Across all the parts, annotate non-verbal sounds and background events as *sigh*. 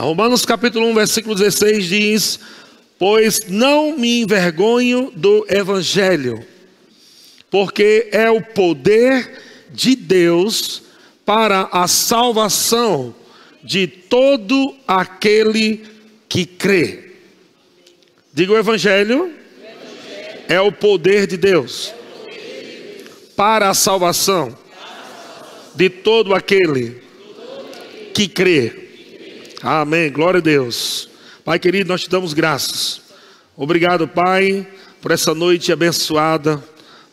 Romanos capítulo 1, versículo 16 diz: Pois não me envergonho do evangelho, porque é o poder de Deus para a salvação de todo aquele que crê. Diga o evangelho, é o poder de Deus para a salvação de todo aquele que crê. Amém. Glória a Deus. Pai querido, nós te damos graças. Obrigado, Pai, por essa noite abençoada,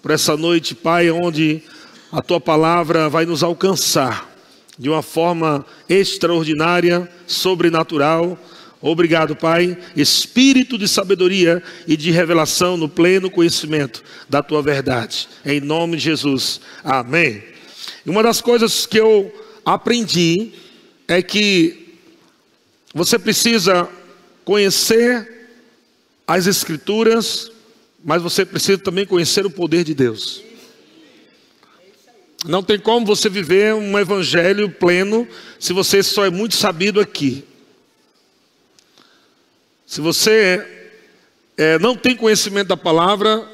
por essa noite, Pai, onde a tua palavra vai nos alcançar de uma forma extraordinária, sobrenatural. Obrigado, Pai, espírito de sabedoria e de revelação no pleno conhecimento da tua verdade. Em nome de Jesus. Amém. Uma das coisas que eu aprendi é que você precisa conhecer as Escrituras, mas você precisa também conhecer o poder de Deus. Não tem como você viver um evangelho pleno se você só é muito sabido aqui. Se você é, não tem conhecimento da palavra,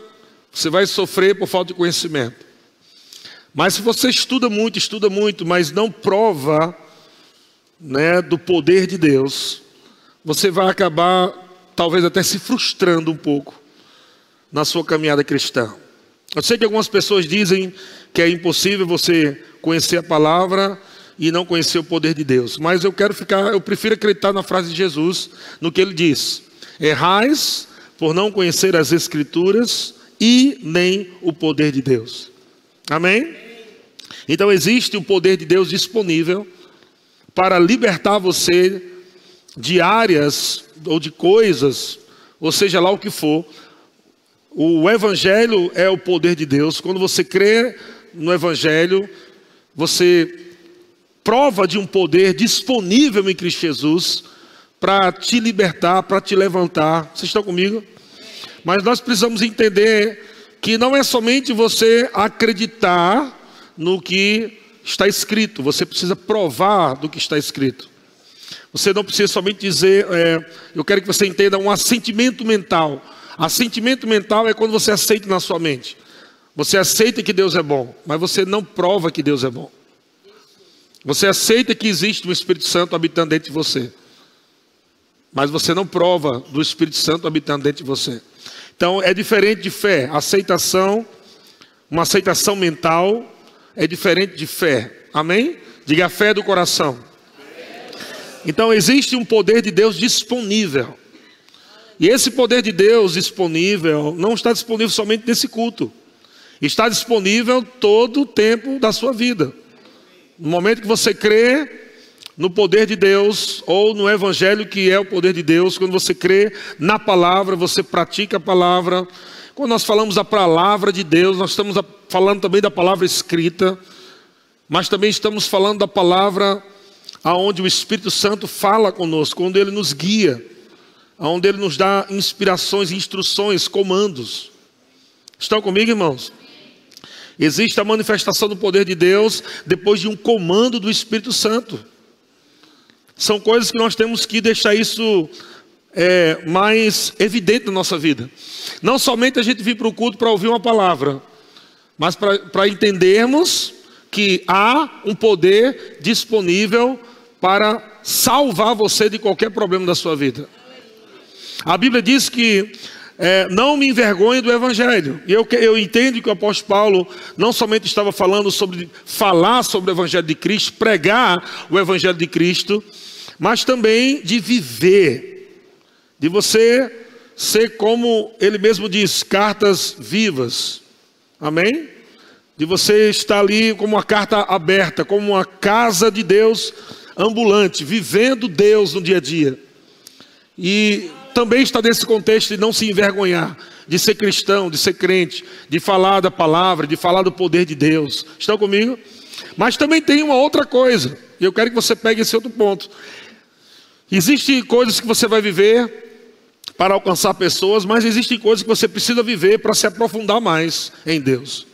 você vai sofrer por falta de conhecimento. Mas se você estuda muito, estuda muito, mas não prova né, do poder de Deus, você vai acabar talvez até se frustrando um pouco na sua caminhada cristã. Eu sei que algumas pessoas dizem que é impossível você conhecer a palavra e não conhecer o poder de Deus, mas eu quero ficar, eu prefiro acreditar na frase de Jesus, no que ele diz: errais por não conhecer as Escrituras e nem o poder de Deus. Amém? Então existe o poder de Deus disponível para libertar você de áreas ou de coisas, ou seja lá o que for, o Evangelho é o poder de Deus. Quando você crê no Evangelho, você prova de um poder disponível em Cristo Jesus para te libertar, para te levantar. Vocês estão comigo? Mas nós precisamos entender que não é somente você acreditar no que está escrito, você precisa provar do que está escrito. Você não precisa somente dizer, é, eu quero que você entenda um assentimento mental. Assentimento mental é quando você aceita na sua mente. Você aceita que Deus é bom, mas você não prova que Deus é bom. Você aceita que existe o Espírito Santo habitando dentro de você, mas você não prova do Espírito Santo habitando dentro de você. Então é diferente de fé. Aceitação, uma aceitação mental é diferente de fé. Amém? Diga a fé do coração. Então existe um poder de Deus disponível. E esse poder de Deus disponível não está disponível somente nesse culto. Está disponível todo o tempo da sua vida. No momento que você crê no poder de Deus, ou no Evangelho que é o poder de Deus, quando você crê na palavra, você pratica a palavra. Quando nós falamos da palavra de Deus, nós estamos falando também da palavra escrita, mas também estamos falando da palavra aonde o Espírito Santo fala conosco, onde ele nos guia onde Ele nos dá inspirações, instruções, comandos. Estão comigo, irmãos? Existe a manifestação do poder de Deus depois de um comando do Espírito Santo. São coisas que nós temos que deixar isso é, mais evidente na nossa vida. Não somente a gente vir para o culto para ouvir uma palavra, mas para entendermos que há um poder disponível para salvar você de qualquer problema da sua vida. A Bíblia diz que é, não me envergonhe do Evangelho. E eu, eu entendo que o apóstolo Paulo não somente estava falando sobre falar sobre o Evangelho de Cristo, pregar o Evangelho de Cristo, mas também de viver, de você ser como ele mesmo diz, cartas vivas. Amém? De você estar ali como uma carta aberta, como uma casa de Deus ambulante, vivendo Deus no dia a dia. E também está nesse contexto de não se envergonhar, de ser cristão, de ser crente, de falar da palavra, de falar do poder de Deus. Estão comigo? Mas também tem uma outra coisa, e eu quero que você pegue esse outro ponto. Existem coisas que você vai viver para alcançar pessoas, mas existem coisas que você precisa viver para se aprofundar mais em Deus.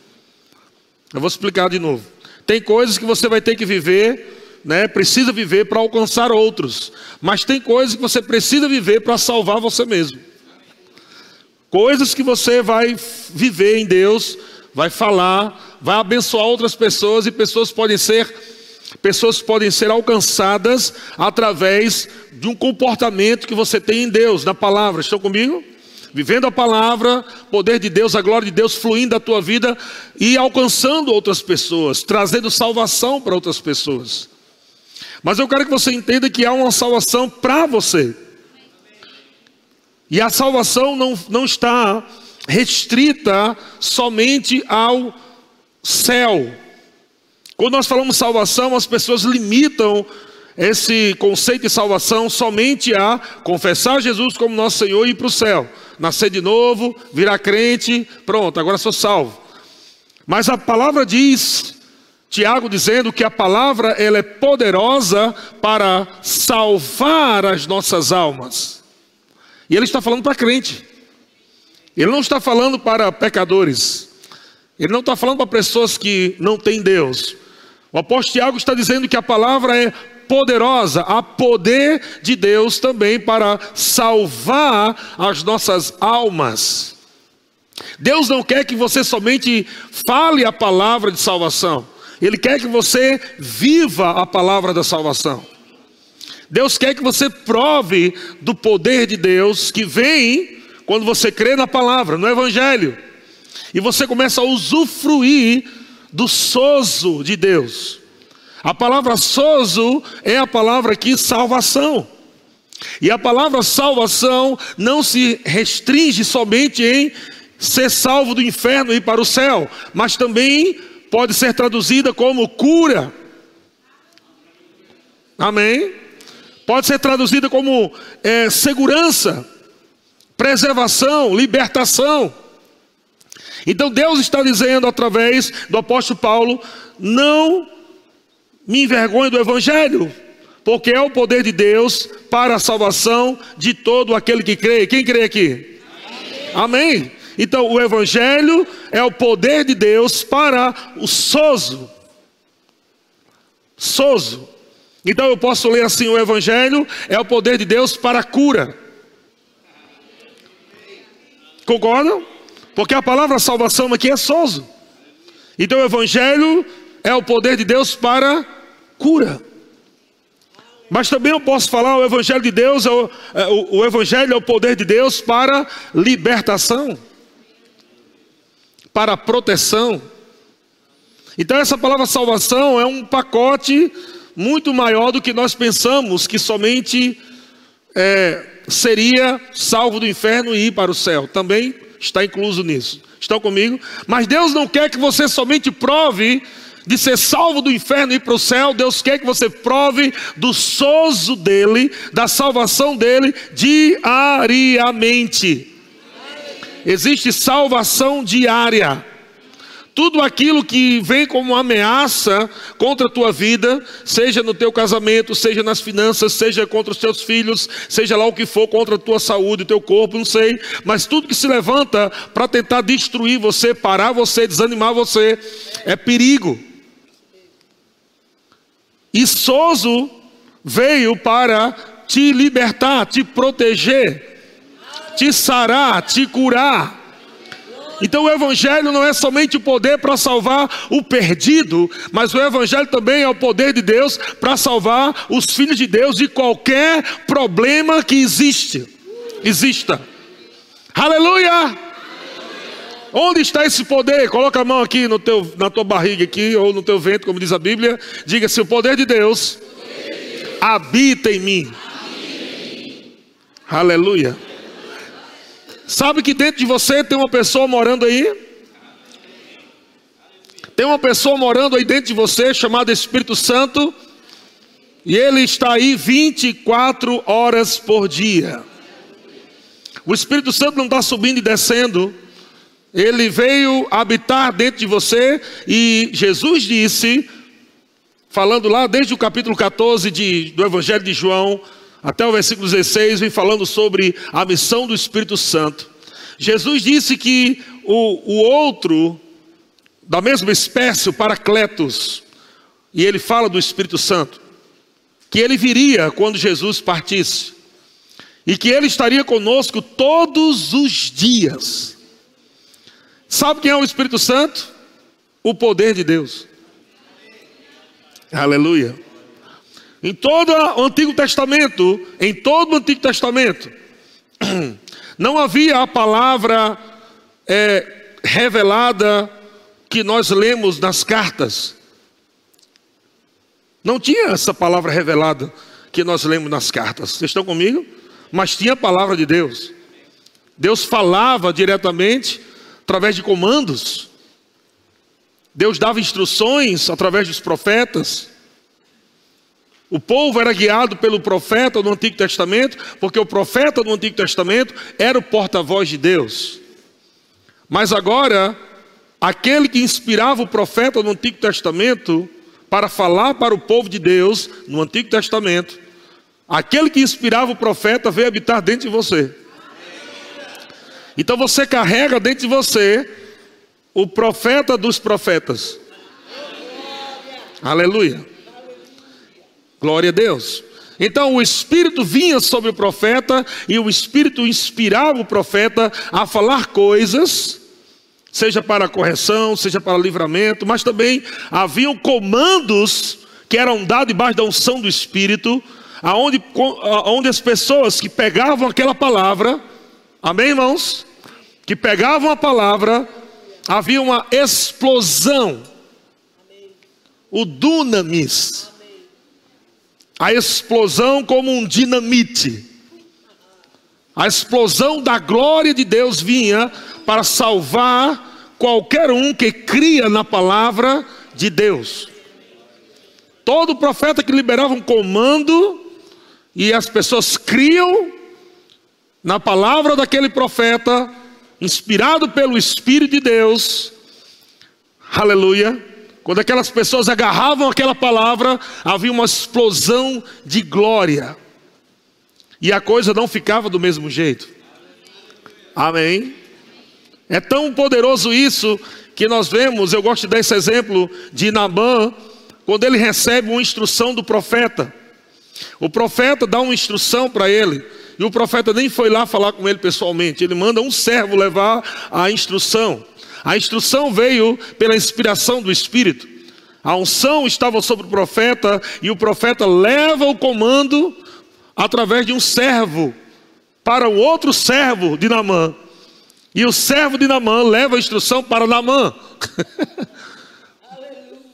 Eu vou explicar de novo. Tem coisas que você vai ter que viver né, precisa viver para alcançar outros, mas tem coisas que você precisa viver para salvar você mesmo. Coisas que você vai viver em Deus, vai falar, vai abençoar outras pessoas e pessoas podem ser pessoas podem ser alcançadas através de um comportamento que você tem em Deus, na palavra. Estão comigo? Vivendo a palavra, poder de Deus, a glória de Deus fluindo da tua vida e alcançando outras pessoas, trazendo salvação para outras pessoas. Mas eu quero que você entenda que há uma salvação para você. E a salvação não, não está restrita somente ao céu. Quando nós falamos salvação, as pessoas limitam esse conceito de salvação somente a confessar Jesus como nosso Senhor e ir para o céu. Nascer de novo, virar crente, pronto, agora sou salvo. Mas a palavra diz, Tiago dizendo que a palavra ela é poderosa para salvar as nossas almas. E ele está falando para crente. Ele não está falando para pecadores. Ele não está falando para pessoas que não têm Deus. O apóstolo Tiago está dizendo que a palavra é poderosa, há poder de Deus também para salvar as nossas almas. Deus não quer que você somente fale a palavra de salvação, Ele quer que você viva a palavra da salvação. Deus quer que você prove do poder de Deus que vem quando você crê na palavra, no Evangelho. E você começa a usufruir do sozo de Deus. A palavra sozo é a palavra aqui salvação. E a palavra salvação não se restringe somente em ser salvo do inferno e ir para o céu, mas também pode ser traduzida como cura. Amém? Pode ser traduzida como é, segurança, preservação, libertação. Então Deus está dizendo através do apóstolo Paulo: não me envergonhe do Evangelho, porque é o poder de Deus para a salvação de todo aquele que crê. Quem crê aqui? Amém. Amém. Então, o Evangelho é o poder de Deus para o sozo. Sozo. Então eu posso ler assim: o Evangelho é o poder de Deus para a cura. Concordam? Porque a palavra salvação aqui é sozo. Então o Evangelho é o poder de Deus para cura. Mas também eu posso falar: o Evangelho de Deus é o, é, o, o Evangelho é o poder de Deus para libertação, para proteção. Então essa palavra salvação é um pacote muito maior do que nós pensamos que somente é, seria salvo do inferno e ir para o céu. Também está incluso nisso. Estão comigo? Mas Deus não quer que você somente prove de ser salvo do inferno e ir para o céu, Deus quer que você prove do sozo dele, da salvação dele diariamente. Existe salvação diária. Tudo aquilo que vem como ameaça contra a tua vida, seja no teu casamento, seja nas finanças, seja contra os teus filhos, seja lá o que for, contra a tua saúde, o teu corpo, não sei, mas tudo que se levanta para tentar destruir você, parar você, desanimar você, é perigo. E Soso veio para te libertar, te proteger, te sarar, te curar. Então o Evangelho não é somente o poder para salvar o perdido, mas o Evangelho também é o poder de Deus para salvar os filhos de Deus de qualquer problema que existe, exista. Aleluia! Onde está esse poder? Coloca a mão aqui no teu, na tua barriga aqui, ou no teu ventre, como diz a Bíblia. Diga se o poder de Deus habita em mim. Aleluia. Sabe que dentro de você tem uma pessoa morando aí? Tem uma pessoa morando aí dentro de você chamada Espírito Santo. E ele está aí 24 horas por dia. O Espírito Santo não está subindo e descendo. Ele veio habitar dentro de você. E Jesus disse, falando lá desde o capítulo 14 de, do Evangelho de João, até o versículo 16, vem falando sobre a missão do Espírito Santo. Jesus disse que o, o outro, da mesma espécie, o Paracletos, e ele fala do Espírito Santo. que ele viria quando Jesus partisse e que ele estaria conosco todos os dias. Sabe quem é o Espírito Santo? O poder de Deus. Aleluia. Em todo o Antigo Testamento, em todo o Antigo Testamento, *clears throat* não havia a palavra é, revelada que nós lemos nas cartas. Não tinha essa palavra revelada que nós lemos nas cartas. Vocês estão comigo? Mas tinha a palavra de Deus. Deus falava diretamente através de comandos. Deus dava instruções através dos profetas. O povo era guiado pelo profeta no Antigo Testamento, porque o profeta no Antigo Testamento era o porta-voz de Deus. Mas agora, aquele que inspirava o profeta no Antigo Testamento para falar para o povo de Deus no Antigo Testamento, aquele que inspirava o profeta veio habitar dentro de você. Então você carrega dentro de você o profeta dos profetas. Aleluia. Glória a Deus. Então o Espírito vinha sobre o profeta e o Espírito inspirava o profeta a falar coisas, seja para correção, seja para livramento, mas também haviam comandos que eram dados debaixo da unção do Espírito, aonde, aonde as pessoas que pegavam aquela palavra, amém, irmãos? Que pegavam a palavra, havia uma explosão, o dunamis a explosão como um dinamite. A explosão da glória de Deus vinha para salvar qualquer um que cria na palavra de Deus. Todo profeta que liberava um comando e as pessoas criam na palavra daquele profeta, inspirado pelo Espírito de Deus, aleluia, quando aquelas pessoas agarravam aquela palavra, havia uma explosão de glória. E a coisa não ficava do mesmo jeito. Amém. É tão poderoso isso que nós vemos, eu gosto desse exemplo de Nabã, quando ele recebe uma instrução do profeta. O profeta dá uma instrução para ele, e o profeta nem foi lá falar com ele pessoalmente, ele manda um servo levar a instrução. A instrução veio pela inspiração do Espírito. A unção estava sobre o profeta e o profeta leva o comando através de um servo para o outro servo de Namã. E o servo de Namã leva a instrução para Namã. *laughs*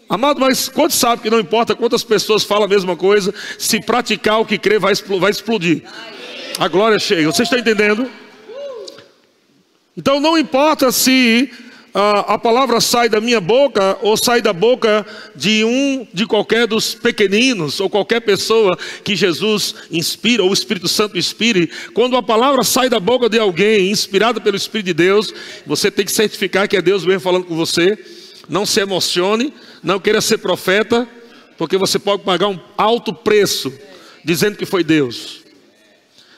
Amado, mas quantos sabe que não importa quantas pessoas falam a mesma coisa, se praticar o que crê vai explodir. A glória chega. Você está entendendo? Então não importa se a, a palavra sai da minha boca ou sai da boca de um, de qualquer dos pequeninos ou qualquer pessoa que Jesus inspira ou o Espírito Santo inspire, quando a palavra sai da boca de alguém inspirada pelo Espírito de Deus, você tem que certificar que é Deus mesmo falando com você. Não se emocione, não queira ser profeta, porque você pode pagar um alto preço dizendo que foi Deus.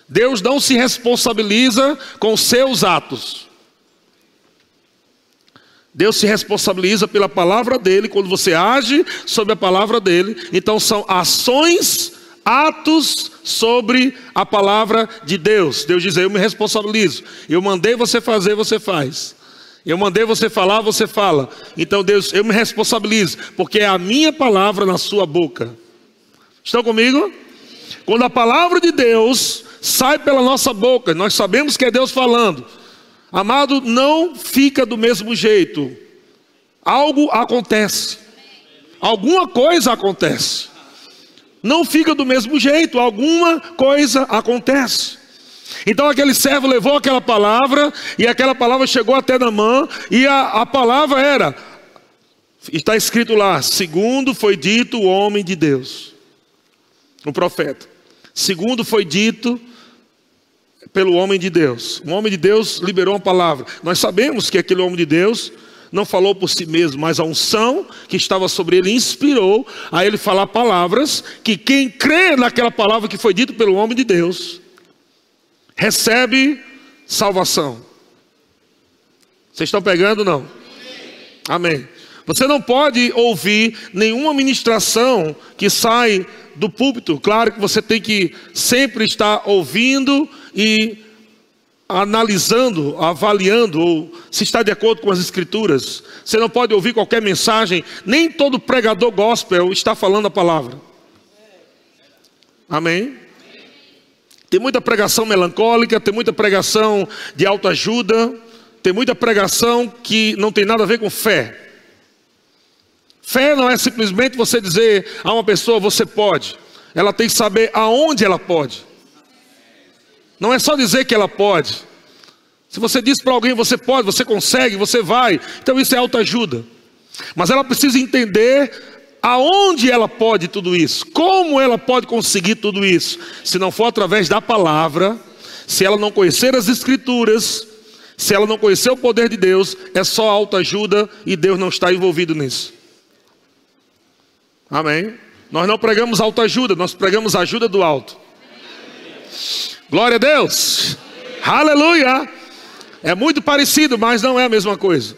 Deus não se responsabiliza com seus atos. Deus se responsabiliza pela palavra dele quando você age sobre a palavra dele. Então são ações, atos sobre a palavra de Deus. Deus diz: Eu me responsabilizo. Eu mandei você fazer, você faz. Eu mandei você falar, você fala. Então Deus, eu me responsabilizo, porque é a minha palavra na sua boca. Estão comigo? Quando a palavra de Deus sai pela nossa boca, nós sabemos que é Deus falando. Amado, não fica do mesmo jeito. Algo acontece. Alguma coisa acontece. Não fica do mesmo jeito, alguma coisa acontece. Então aquele servo levou aquela palavra, e aquela palavra chegou até Namã, e a, a palavra era, está escrito lá, segundo foi dito o homem de Deus, o profeta. Segundo foi dito pelo homem de Deus. O homem de Deus liberou uma palavra. Nós sabemos que aquele homem de Deus não falou por si mesmo, mas a unção que estava sobre ele inspirou a ele falar palavras que quem crê naquela palavra que foi dita pelo homem de Deus recebe salvação. Vocês estão pegando não? Amém. Você não pode ouvir nenhuma ministração que sai do púlpito. Claro que você tem que sempre estar ouvindo e analisando, avaliando, ou se está de acordo com as escrituras. Você não pode ouvir qualquer mensagem, nem todo pregador gospel está falando a palavra. Amém? Tem muita pregação melancólica, tem muita pregação de autoajuda, tem muita pregação que não tem nada a ver com fé. Fé não é simplesmente você dizer a uma pessoa você pode. Ela tem que saber aonde ela pode. Não é só dizer que ela pode. Se você diz para alguém você pode, você consegue, você vai, então isso é autoajuda. Mas ela precisa entender aonde ela pode tudo isso, como ela pode conseguir tudo isso, se não for através da palavra, se ela não conhecer as escrituras, se ela não conhecer o poder de Deus, é só autoajuda e Deus não está envolvido nisso. Amém? Nós não pregamos autoajuda, nós pregamos ajuda do alto. Glória a Deus. Aleluia. É muito parecido, mas não é a mesma coisa.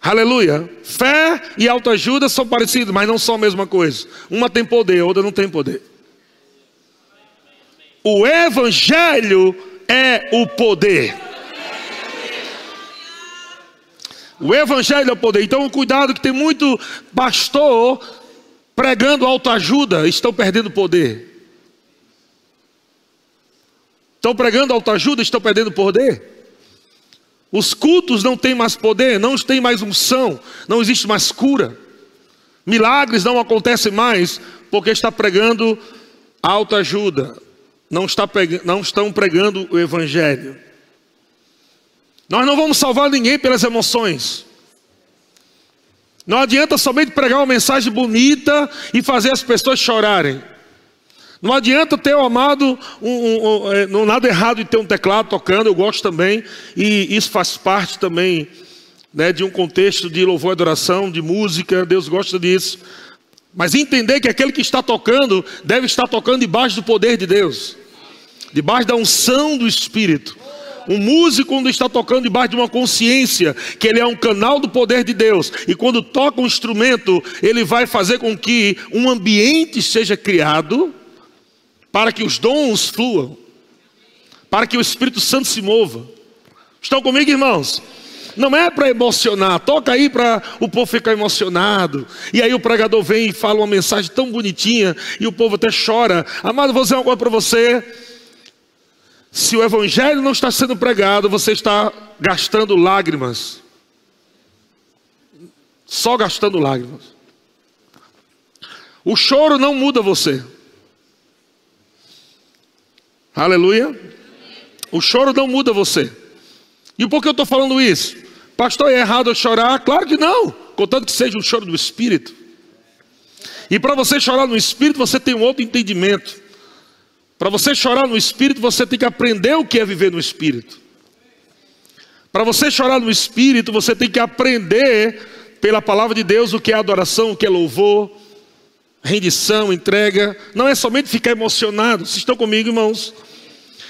Aleluia. Fé e autoajuda são parecidos, mas não são a mesma coisa. Uma tem poder, outra não tem poder. O Evangelho é o poder. O Evangelho é o poder. Então, cuidado que tem muito pastor pregando autoajuda, estão perdendo poder. Estão pregando autoajuda, estão perdendo poder. Os cultos não têm mais poder, não tem mais unção, não existe mais cura. Milagres não acontecem mais porque está pregando autoajuda. Não, está não estão pregando o evangelho. Nós não vamos salvar ninguém pelas emoções. Não adianta somente pregar uma mensagem bonita e fazer as pessoas chorarem. Não adianta ter o amado, um, um, um, é, não nada errado em ter um teclado tocando, eu gosto também, e isso faz parte também né, de um contexto de louvor e adoração, de música, Deus gosta disso. Mas entender que aquele que está tocando deve estar tocando debaixo do poder de Deus, debaixo da unção do Espírito. Um músico, quando está tocando debaixo de uma consciência, que ele é um canal do poder de Deus, e quando toca um instrumento, ele vai fazer com que um ambiente seja criado para que os dons fluam, para que o Espírito Santo se mova. Estão comigo, irmãos? Não é para emocionar, toca aí para o povo ficar emocionado. E aí o pregador vem e fala uma mensagem tão bonitinha e o povo até chora. Amado, vou dizer uma coisa para você. Se o evangelho não está sendo pregado, você está gastando lágrimas. Só gastando lágrimas. O choro não muda você. Aleluia. O choro não muda você. E por que eu estou falando isso? Pastor, é errado eu chorar? Claro que não, contanto que seja um choro do Espírito. E para você chorar no Espírito, você tem um outro entendimento. Para você chorar no Espírito, você tem que aprender o que é viver no Espírito. Para você chorar no Espírito, você tem que aprender pela palavra de Deus o que é adoração, o que é louvor, rendição, entrega. Não é somente ficar emocionado. Vocês estão comigo, irmãos?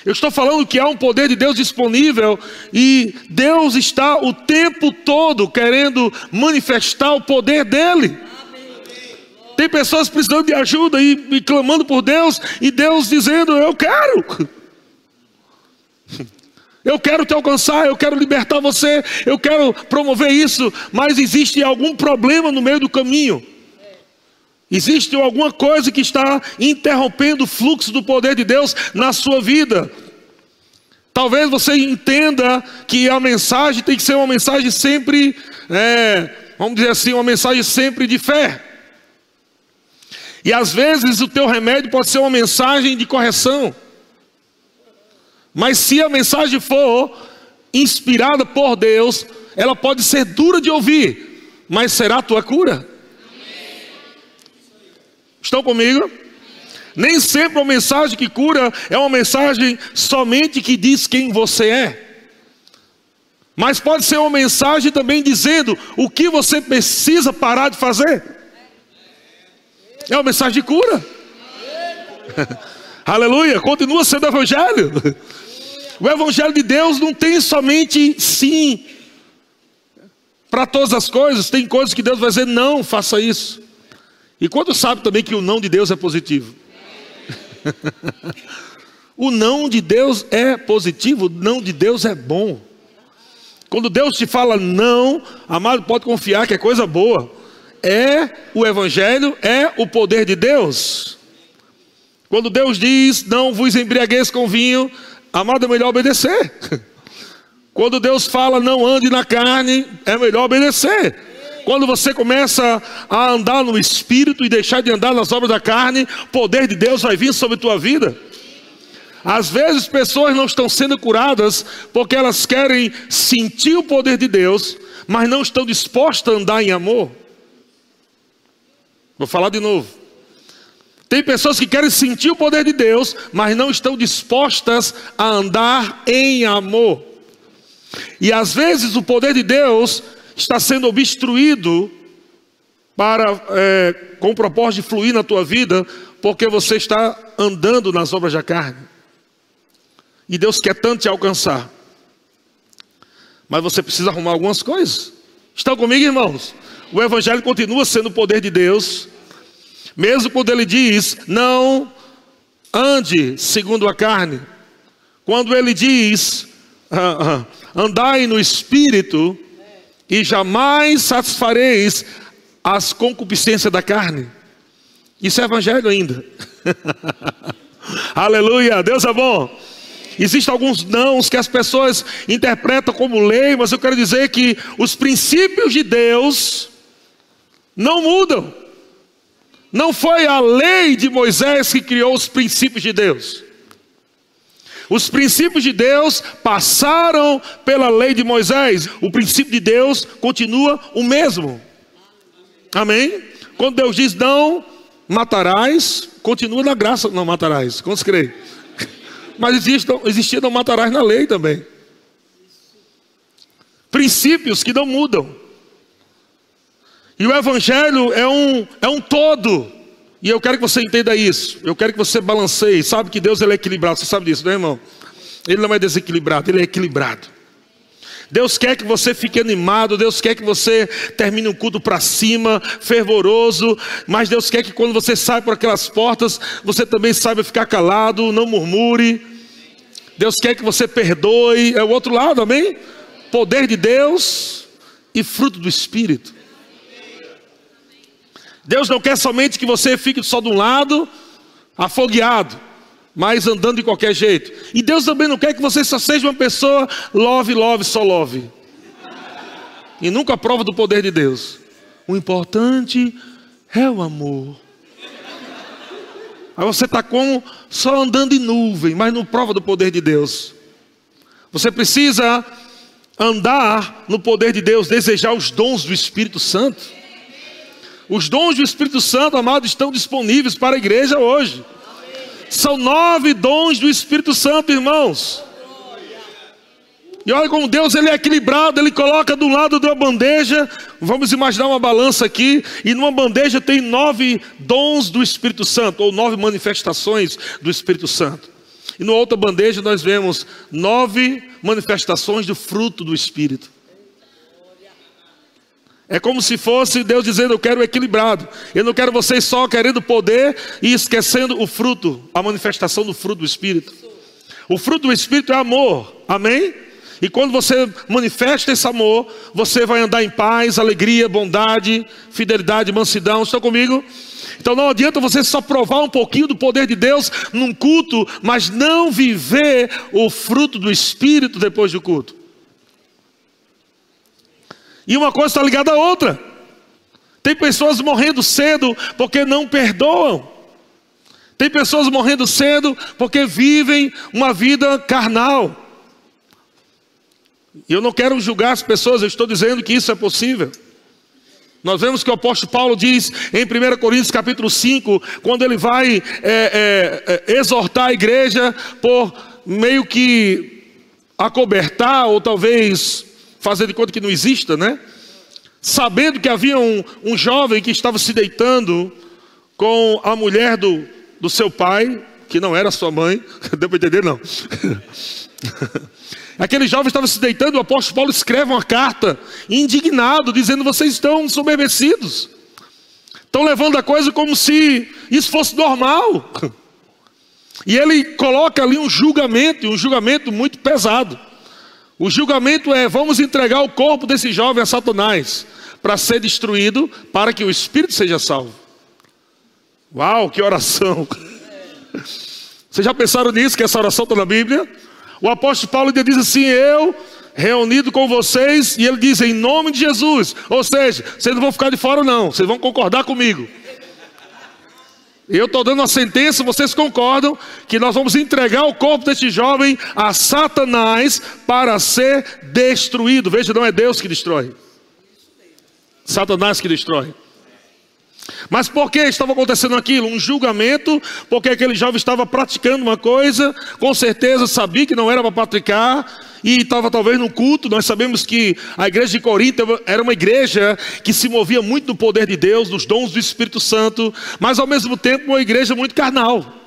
Eu estou falando que há um poder de Deus disponível e Deus está o tempo todo querendo manifestar o poder dele. Tem pessoas precisando de ajuda e, e clamando por Deus e Deus dizendo: Eu quero. *laughs* Eu quero te alcançar, eu quero libertar você, eu quero promover isso, mas existe algum problema no meio do caminho. Existe alguma coisa que está interrompendo o fluxo do poder de Deus na sua vida. Talvez você entenda que a mensagem tem que ser uma mensagem sempre, é, vamos dizer assim, uma mensagem sempre de fé. E às vezes o teu remédio pode ser uma mensagem de correção. Mas se a mensagem for inspirada por Deus, ela pode ser dura de ouvir, mas será a tua cura. Estão comigo? Nem sempre a mensagem que cura é uma mensagem somente que diz quem você é. Mas pode ser uma mensagem também dizendo o que você precisa parar de fazer. É uma mensagem de cura. *laughs* Aleluia, continua sendo evangelho. O evangelho de Deus não tem somente sim para todas as coisas, tem coisas que Deus vai dizer não, faça isso. E quando sabe também que o não de Deus é positivo? *laughs* o não de Deus é positivo, o não de Deus é bom. Quando Deus te fala não, amado, pode confiar que é coisa boa. É o Evangelho, é o poder de Deus. Quando Deus diz, não vos embriagueis com vinho, amado, é melhor obedecer. *laughs* Quando Deus fala, não ande na carne, é melhor obedecer. Quando você começa a andar no espírito e deixar de andar nas obras da carne, o poder de Deus vai vir sobre a tua vida. Às vezes pessoas não estão sendo curadas porque elas querem sentir o poder de Deus, mas não estão dispostas a andar em amor. Vou falar de novo. Tem pessoas que querem sentir o poder de Deus, mas não estão dispostas a andar em amor. E às vezes o poder de Deus está sendo obstruído para é, com o propósito de fluir na tua vida, porque você está andando nas obras da carne. E Deus quer tanto te alcançar. Mas você precisa arrumar algumas coisas. Estão comigo, irmãos? O Evangelho continua sendo o poder de Deus, mesmo quando ele diz: não ande segundo a carne. Quando ele diz: ah, ah, andai no espírito, e jamais satisfareis as concupiscências da carne. Isso é evangelho ainda. *laughs* Aleluia, Deus é bom. Existem alguns nãos que as pessoas interpretam como lei, mas eu quero dizer que os princípios de Deus não mudam. Não foi a lei de Moisés que criou os princípios de Deus. Os princípios de Deus passaram pela lei de Moisés. O princípio de Deus continua o mesmo. Amém? Quando Deus diz não matarás, continua na graça, não matarás. Quantos creem? *laughs* Mas existe, existia não matarás na lei também. Princípios que não mudam. E o Evangelho é um, é um todo. E eu quero que você entenda isso. Eu quero que você balanceie. Sabe que Deus ele é equilibrado. Você sabe disso, né, irmão? Ele não é desequilibrado, ele é equilibrado. Deus quer que você fique animado, Deus quer que você termine um culto para cima, fervoroso, mas Deus quer que quando você sai por aquelas portas, você também saiba ficar calado, não murmure. Deus quer que você perdoe, é o outro lado, amém? Poder de Deus e fruto do Espírito. Deus não quer somente que você fique só de um lado, afogueado, mas andando de qualquer jeito. E Deus também não quer que você só seja uma pessoa love, love, só love. E nunca a prova do poder de Deus. O importante é o amor. Aí você está com só andando em nuvem, mas não prova do poder de Deus. Você precisa andar no poder de Deus, desejar os dons do Espírito Santo. Os dons do Espírito Santo, amado, estão disponíveis para a igreja hoje. São nove dons do Espírito Santo, irmãos. E olha como Deus ele é equilibrado, ele coloca do lado de uma bandeja, vamos imaginar uma balança aqui, e numa bandeja tem nove dons do Espírito Santo, ou nove manifestações do Espírito Santo. E numa outra bandeja nós vemos nove manifestações do fruto do Espírito. É como se fosse Deus dizendo: Eu quero equilibrado. Eu não quero vocês só querendo poder e esquecendo o fruto, a manifestação do fruto do Espírito. O fruto do Espírito é amor, amém? E quando você manifesta esse amor, você vai andar em paz, alegria, bondade, fidelidade, mansidão. Estão comigo? Então não adianta você só provar um pouquinho do poder de Deus num culto, mas não viver o fruto do Espírito depois do culto. E uma coisa está ligada à outra. Tem pessoas morrendo cedo porque não perdoam. Tem pessoas morrendo cedo porque vivem uma vida carnal. Eu não quero julgar as pessoas, eu estou dizendo que isso é possível. Nós vemos que o apóstolo Paulo diz em 1 Coríntios capítulo 5, quando ele vai é, é, é, exortar a igreja por meio que acobertar ou talvez fazer de conta que não exista, né? Sabendo que havia um, um jovem que estava se deitando com a mulher do, do seu pai, que não era sua mãe, *laughs* deu para entender? Não. *laughs* Aquele jovem estava se deitando, o apóstolo Paulo escreve uma carta, indignado, dizendo: Vocês estão soberbecidos, Estão levando a coisa como se isso fosse normal. *laughs* E ele coloca ali um julgamento, um julgamento muito pesado. O julgamento é: vamos entregar o corpo desse jovem a Satanás para ser destruído, para que o espírito seja salvo. Uau, que oração! *laughs* Vocês já pensaram nisso, que essa oração está na Bíblia? O apóstolo Paulo diz assim: Eu reunido com vocês, e ele diz em nome de Jesus. Ou seja, vocês não vão ficar de fora, não, vocês vão concordar comigo. Eu estou dando uma sentença, vocês concordam que nós vamos entregar o corpo deste jovem a Satanás para ser destruído. Veja, não é Deus que destrói, Satanás que destrói. Mas por que estava acontecendo aquilo? Um julgamento, porque aquele jovem estava praticando uma coisa, com certeza sabia que não era para praticar, e estava talvez no culto. Nós sabemos que a igreja de Corinto era uma igreja que se movia muito no poder de Deus, nos dons do Espírito Santo, mas ao mesmo tempo uma igreja muito carnal.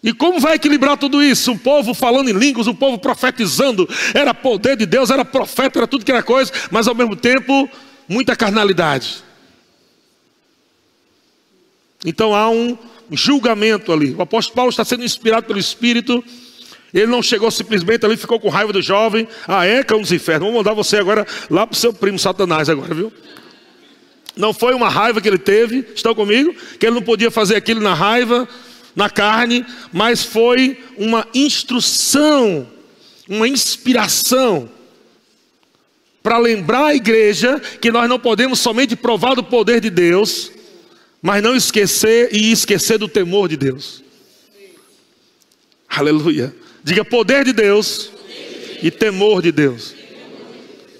E como vai equilibrar tudo isso? Um povo falando em línguas, um povo profetizando, era poder de Deus, era profeta, era tudo que era coisa, mas ao mesmo tempo muita carnalidade. Então há um julgamento ali. O apóstolo Paulo está sendo inspirado pelo Espírito. Ele não chegou simplesmente ali, ficou com raiva do jovem. Ah, é, cão dos infernos. Vou mandar você agora lá para o seu primo Satanás agora, viu? Não foi uma raiva que ele teve, estão comigo? Que ele não podia fazer aquilo na raiva, na carne, mas foi uma instrução, uma inspiração para lembrar a igreja que nós não podemos somente provar do poder de Deus, mas não esquecer e esquecer do temor de Deus. Aleluia. Diga poder de Deus e temor de Deus.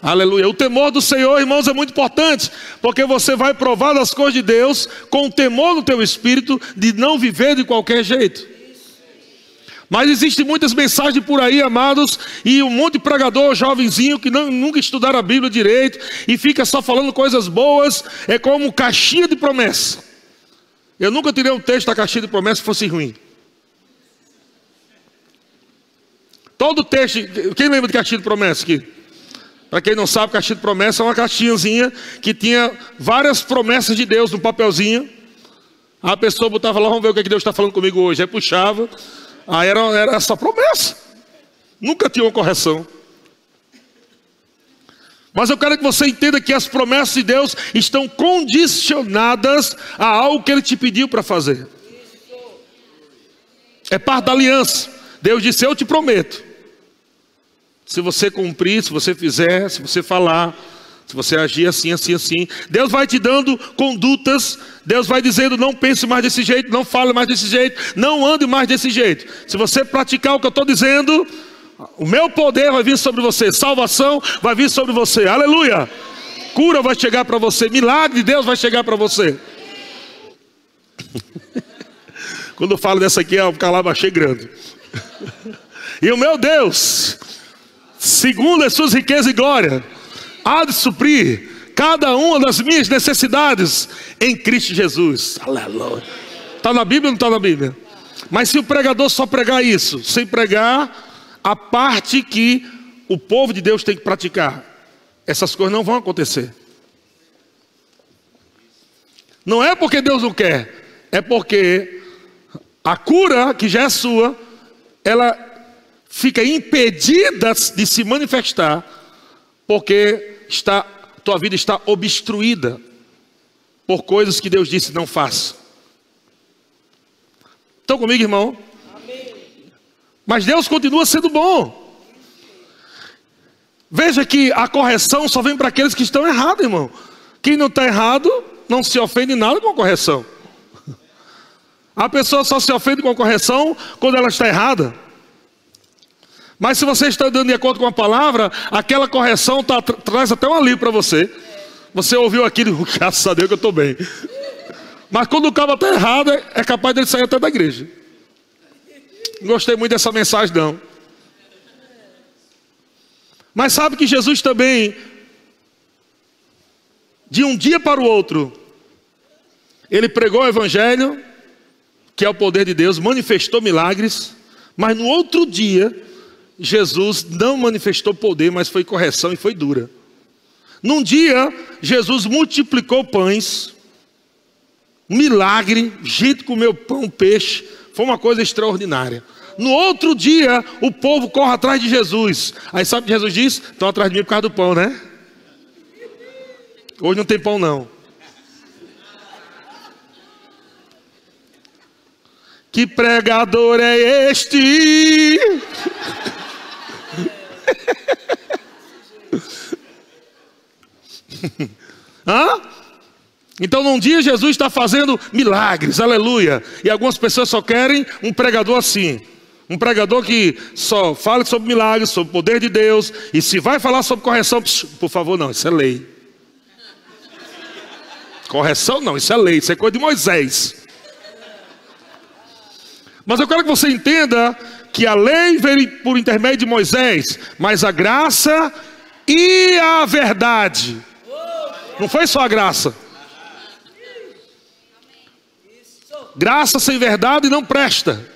Aleluia. O temor do Senhor, irmãos, é muito importante, porque você vai provar das coisas de Deus com temor no teu espírito de não viver de qualquer jeito. Mas existem muitas mensagens por aí, amados, e um monte de pregador jovenzinho que não, nunca estudaram a Bíblia direito e fica só falando coisas boas, é como caixinha de promessa. Eu nunca tirei um texto da caixinha de promessa que fosse ruim. Todo texto, quem lembra de caixinha de promessa aqui? Para quem não sabe, caixinha de promessa é uma caixinhazinha que tinha várias promessas de Deus no papelzinho. A pessoa botava lá, vamos ver o que, é que Deus está falando comigo hoje. Aí puxava, aí era, era essa promessa. Nunca tinha uma correção. Mas eu quero que você entenda que as promessas de Deus estão condicionadas a algo que Ele te pediu para fazer. É parte da aliança. Deus disse: Eu te prometo. Se você cumprir, se você fizer, se você falar, se você agir assim, assim, assim, Deus vai te dando condutas, Deus vai dizendo: não pense mais desse jeito, não fale mais desse jeito, não ande mais desse jeito. Se você praticar o que eu estou dizendo, o meu poder vai vir sobre você, salvação vai vir sobre você, aleluia. Cura vai chegar para você, milagre de Deus vai chegar para você. *laughs* Quando eu falo dessa aqui, é um calabo achei grande. *laughs* e o meu Deus, segundo as suas riquezas e glória, há de suprir cada uma das minhas necessidades em Cristo Jesus. Aleluia. Está na Bíblia ou não está na Bíblia? Mas se o pregador só pregar isso, sem pregar a parte que o povo de Deus tem que praticar. Essas coisas não vão acontecer. Não é porque Deus não quer, é porque a cura que já é sua, ela fica impedida de se manifestar, porque está, tua vida está obstruída por coisas que Deus disse não faça. Estão comigo, irmão? Mas Deus continua sendo bom. Veja que a correção só vem para aqueles que estão errados, irmão. Quem não está errado não se ofende nada com a correção. A pessoa só se ofende com a correção quando ela está errada. Mas se você está dando de acordo com a palavra, aquela correção tá, traz até um alívio para você. Você ouviu aquilo, *laughs* graças a Deus que eu estou bem. Mas quando o cabo está errado, é capaz dele sair até da igreja. Gostei muito dessa mensagem, não. Mas sabe que Jesus também, de um dia para o outro, ele pregou o Evangelho, que é o poder de Deus, manifestou milagres, mas no outro dia, Jesus não manifestou poder, mas foi correção e foi dura. Num dia, Jesus multiplicou pães, milagre, gente comeu pão, peixe, foi uma coisa extraordinária. No outro dia, o povo corre atrás de Jesus. Aí sabe o que Jesus diz? Estão atrás de mim por causa do pão, né? Hoje não tem pão, não. Que pregador é este? Hã? Então, num dia, Jesus está fazendo milagres, aleluia. E algumas pessoas só querem um pregador assim. Um pregador que só fala sobre milagres, sobre o poder de Deus. E se vai falar sobre correção, por favor, não, isso é lei. Correção não, isso é lei, isso é coisa de Moisés. Mas eu quero que você entenda que a lei veio por intermédio de Moisés, mas a graça e a verdade. Não foi só a graça. Graça sem verdade não presta.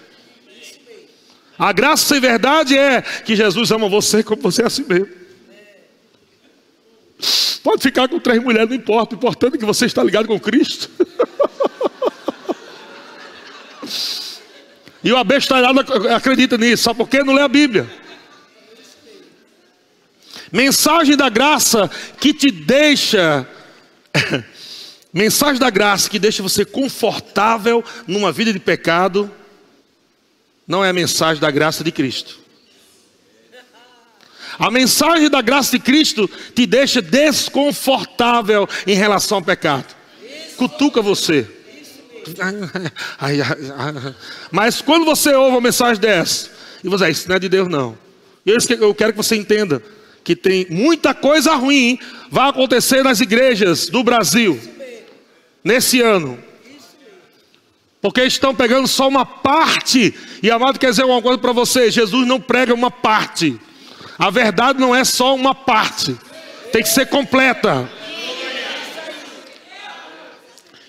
A graça sem verdade é que Jesus ama você como você é assim mesmo. Pode ficar com três mulheres, não importa. O importante é que você está ligado com Cristo. *laughs* E o abestalhado acredita nisso, só porque não lê a Bíblia. Mensagem da graça que te deixa. *coughs* Mensagem da graça que deixa você confortável numa vida de pecado. Não é a mensagem da graça de Cristo. A mensagem da graça de Cristo te deixa desconfortável em relação ao pecado. Cutuca você. *laughs* Mas quando você ouve uma mensagem dessa, e você diz, isso não é de Deus não. Eu quero que você entenda que tem muita coisa ruim vai acontecer nas igrejas do Brasil nesse ano. Porque estão pegando só uma parte. E amado, quer dizer uma coisa para você: Jesus não prega uma parte. A verdade não é só uma parte, tem que ser completa.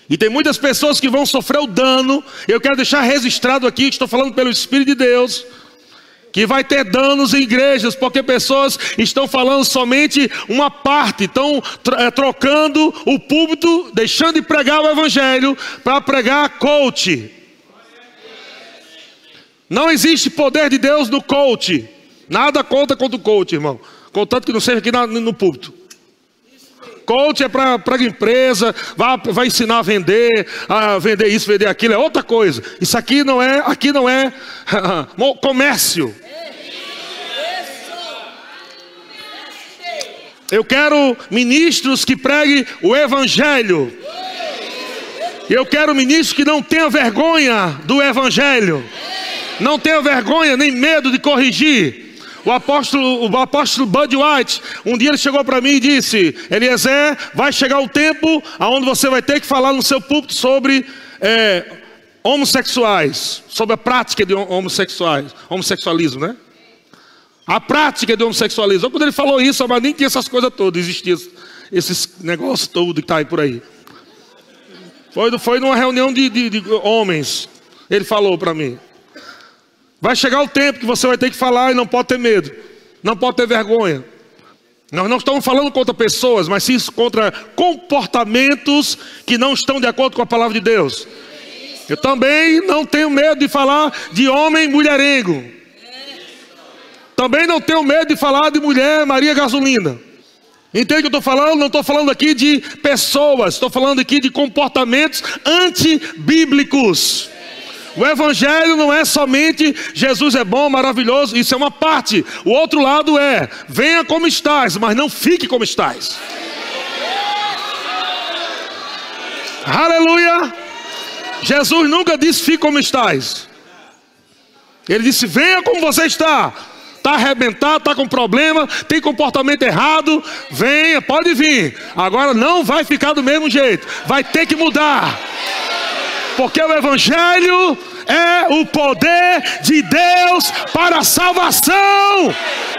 E tem muitas pessoas que vão sofrer o dano. Eu quero deixar registrado aqui, estou falando pelo Espírito de Deus, que vai ter danos em igrejas, porque pessoas estão falando somente uma parte, estão eh, trocando o púlpito, deixando de pregar o Evangelho para pregar coach. Não existe poder de Deus no coach. Nada conta contra o coach, irmão. Contanto que não seja aqui no púlpito. Coach é para a empresa, vai, vai ensinar a vender, a vender isso, vender aquilo, é outra coisa. Isso aqui não é, aqui não é *laughs* comércio. Eu quero ministros que preguem o evangelho. Eu quero ministros que não tenham vergonha do evangelho. Não tenham vergonha nem medo de corrigir. O apóstolo, o apóstolo Bud White, um dia ele chegou para mim e disse: Eliezer, vai chegar o tempo aonde você vai ter que falar no seu púlpito sobre é, homossexuais, sobre a prática de homossexuais, homossexualismo, né? A prática de homossexualismo. Quando ele falou isso, mas nem tinha essas coisas todas, existia esses negócios todos que está aí por aí. Foi, foi numa reunião de, de, de homens. Ele falou para mim. Vai chegar o tempo que você vai ter que falar e não pode ter medo, não pode ter vergonha. Nós não estamos falando contra pessoas, mas sim contra comportamentos que não estão de acordo com a palavra de Deus. Eu também não tenho medo de falar de homem mulherengo. Também não tenho medo de falar de mulher Maria Gasolina. Entende o que eu estou falando? Não estou falando aqui de pessoas, estou falando aqui de comportamentos antibíblicos. O Evangelho não é somente Jesus é bom, maravilhoso, isso é uma parte. O outro lado é: venha como estás, mas não fique como estás. Aleluia! Jesus nunca disse fique como estás. Ele disse: venha como você está. Está arrebentado, está com problema, tem comportamento errado. Venha, pode vir. Agora não vai ficar do mesmo jeito. Vai ter que mudar. Porque o Evangelho é o poder de Deus para a salvação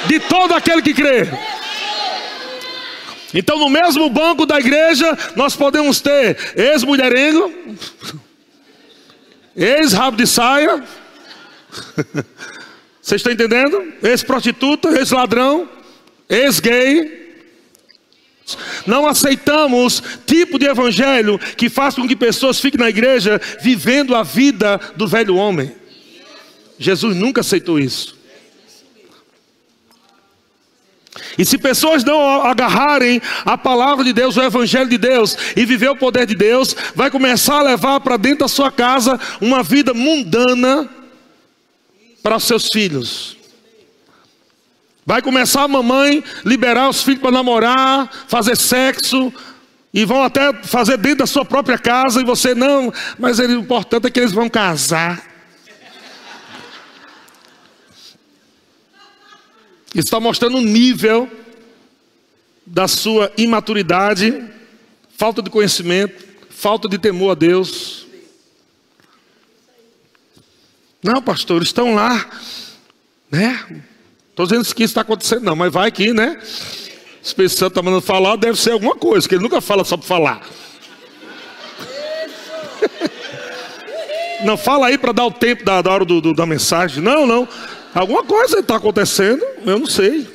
de todo aquele que crê. Então, no mesmo banco da igreja, nós podemos ter ex-mulherengo, ex-rabo de saia, *laughs* vocês estão entendendo? Ex-prostituta, ex-ladrão, ex-gay. Não aceitamos tipo de evangelho que faça com que pessoas fiquem na igreja vivendo a vida do velho homem. Jesus nunca aceitou isso. E se pessoas não agarrarem a palavra de Deus, o evangelho de Deus e viver o poder de Deus, vai começar a levar para dentro da sua casa uma vida mundana para os seus filhos. Vai começar a mamãe liberar os filhos para namorar, fazer sexo, e vão até fazer dentro da sua própria casa, e você não, mas o importante é que eles vão casar. Isso está mostrando o nível da sua imaturidade, falta de conhecimento, falta de temor a Deus. Não, pastor, estão lá, né? Estou dizendo que isso está acontecendo, não, mas vai aqui, né? O Espírito Santo está mandando falar, deve ser alguma coisa, que ele nunca fala só para falar. Não fala aí para dar o tempo da, da hora do, do, da mensagem. Não, não. Alguma coisa está acontecendo, eu não sei.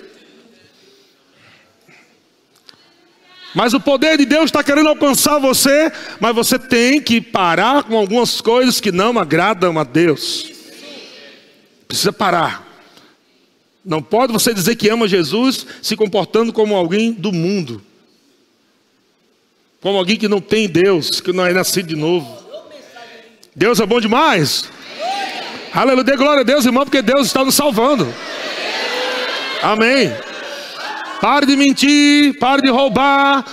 Mas o poder de Deus está querendo alcançar você, mas você tem que parar com algumas coisas que não agradam a Deus. Precisa parar. Não pode você dizer que ama Jesus se comportando como alguém do mundo. Como alguém que não tem Deus, que não é nascido de novo. Deus é bom demais. Aleluia, dê glória a Deus, irmão, porque Deus está nos salvando. Amém. Pare de mentir, pare de roubar,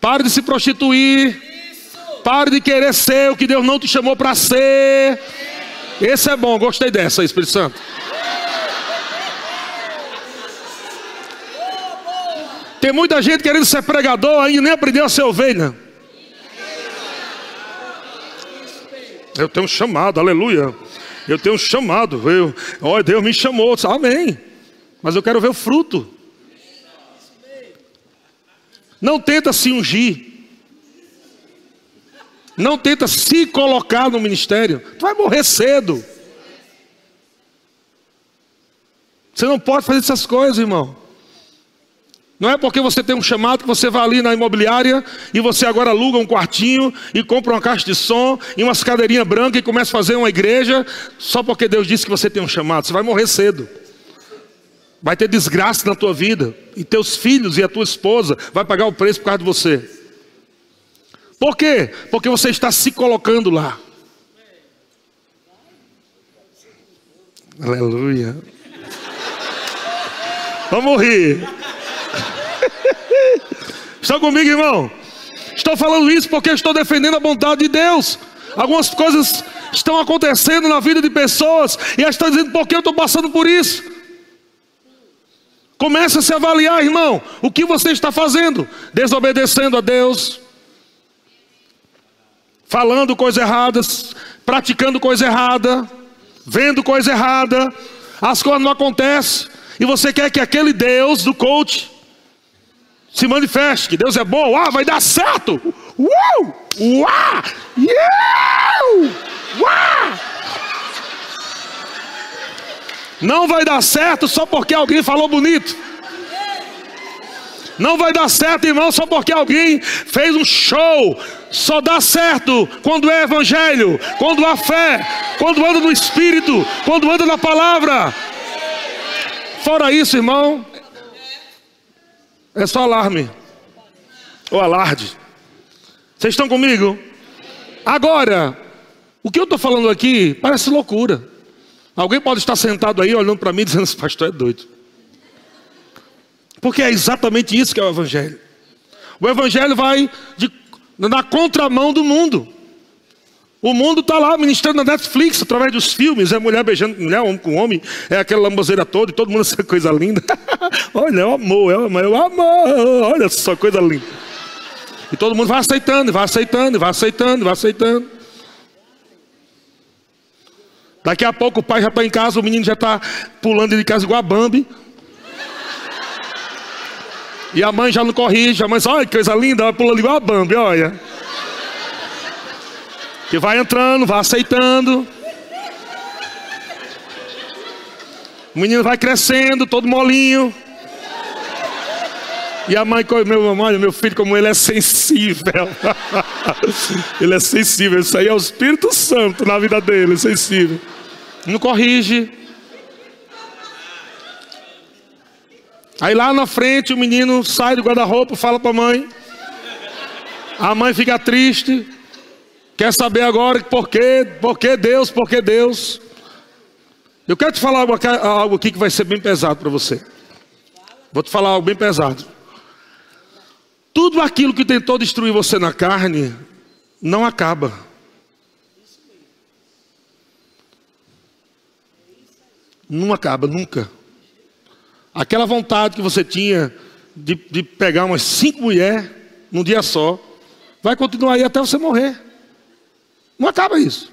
pare de se prostituir, pare de querer ser o que Deus não te chamou para ser. Esse é bom, gostei dessa, Espírito Santo. Tem muita gente querendo ser pregador, ainda nem aprendeu a ser ovelha. Eu tenho um chamado, aleluia. Eu tenho um chamado. Eu, ó, Deus me chamou. Amém. Mas eu quero ver o fruto. Não tenta se ungir. Não tenta se colocar no ministério. Tu vai morrer cedo. Você não pode fazer essas coisas, irmão. Não é porque você tem um chamado que você vai ali na imobiliária e você agora aluga um quartinho e compra uma caixa de som e umas cadeirinhas brancas e começa a fazer uma igreja só porque Deus disse que você tem um chamado. Você vai morrer cedo. Vai ter desgraça na tua vida e teus filhos e a tua esposa vai pagar o preço por causa de você. Por quê? Porque você está se colocando lá. Aleluia. Vamos rir. Estão comigo, irmão? Estou falando isso porque estou defendendo a bondade de Deus. Algumas coisas estão acontecendo na vida de pessoas e elas estão dizendo: por que eu estou passando por isso? Começa a se avaliar, irmão, o que você está fazendo, desobedecendo a Deus, falando coisas erradas, praticando coisa errada, vendo coisa errada, as coisas não acontecem, e você quer que aquele Deus do coach se manifeste, que Deus é bom, ah, vai dar certo. Uau! Uau! Uau! Não vai dar certo só porque alguém falou bonito. Não vai dar certo, irmão, só porque alguém fez um show. Só dá certo quando é evangelho, quando há fé, quando anda no espírito, quando anda na palavra. Fora isso, irmão, é só alarme. Ou alarde. Vocês estão comigo? Agora, o que eu estou falando aqui parece loucura. Alguém pode estar sentado aí olhando para mim dizendo: esse pastor é doido. Porque é exatamente isso que é o Evangelho. O Evangelho vai de, na contramão do mundo. O mundo está lá ministrando na Netflix através dos filmes, é mulher beijando mulher, homem com homem, é aquela lamboseira toda, e todo mundo *laughs* essa coisa linda. *laughs* olha, é o amor, é o amor, é o amor, olha só coisa linda. E todo mundo vai aceitando, vai aceitando, vai aceitando, vai aceitando. Daqui a pouco o pai já está em casa, o menino já está pulando de casa igual a Bambi. E a mãe já não corrige, a mãe diz, olha que coisa linda, ela pulando igual a Bambi, olha. Que vai entrando, vai aceitando. O menino vai crescendo, todo molinho. E a mãe, meu, mãe, meu filho, como ele é sensível. *laughs* ele é sensível. Isso aí é o Espírito Santo na vida dele, sensível. Não corrige. Aí lá na frente o menino sai do guarda-roupa, fala para a mãe. A mãe fica triste. Quer saber agora por quê? Por que Deus? Por que Deus? Eu quero te falar algo aqui que vai ser bem pesado para você. Vou te falar algo bem pesado. Tudo aquilo que tentou destruir você na carne não acaba. Não acaba nunca. Aquela vontade que você tinha de, de pegar umas cinco mulheres num dia só, vai continuar aí até você morrer. Não acaba isso.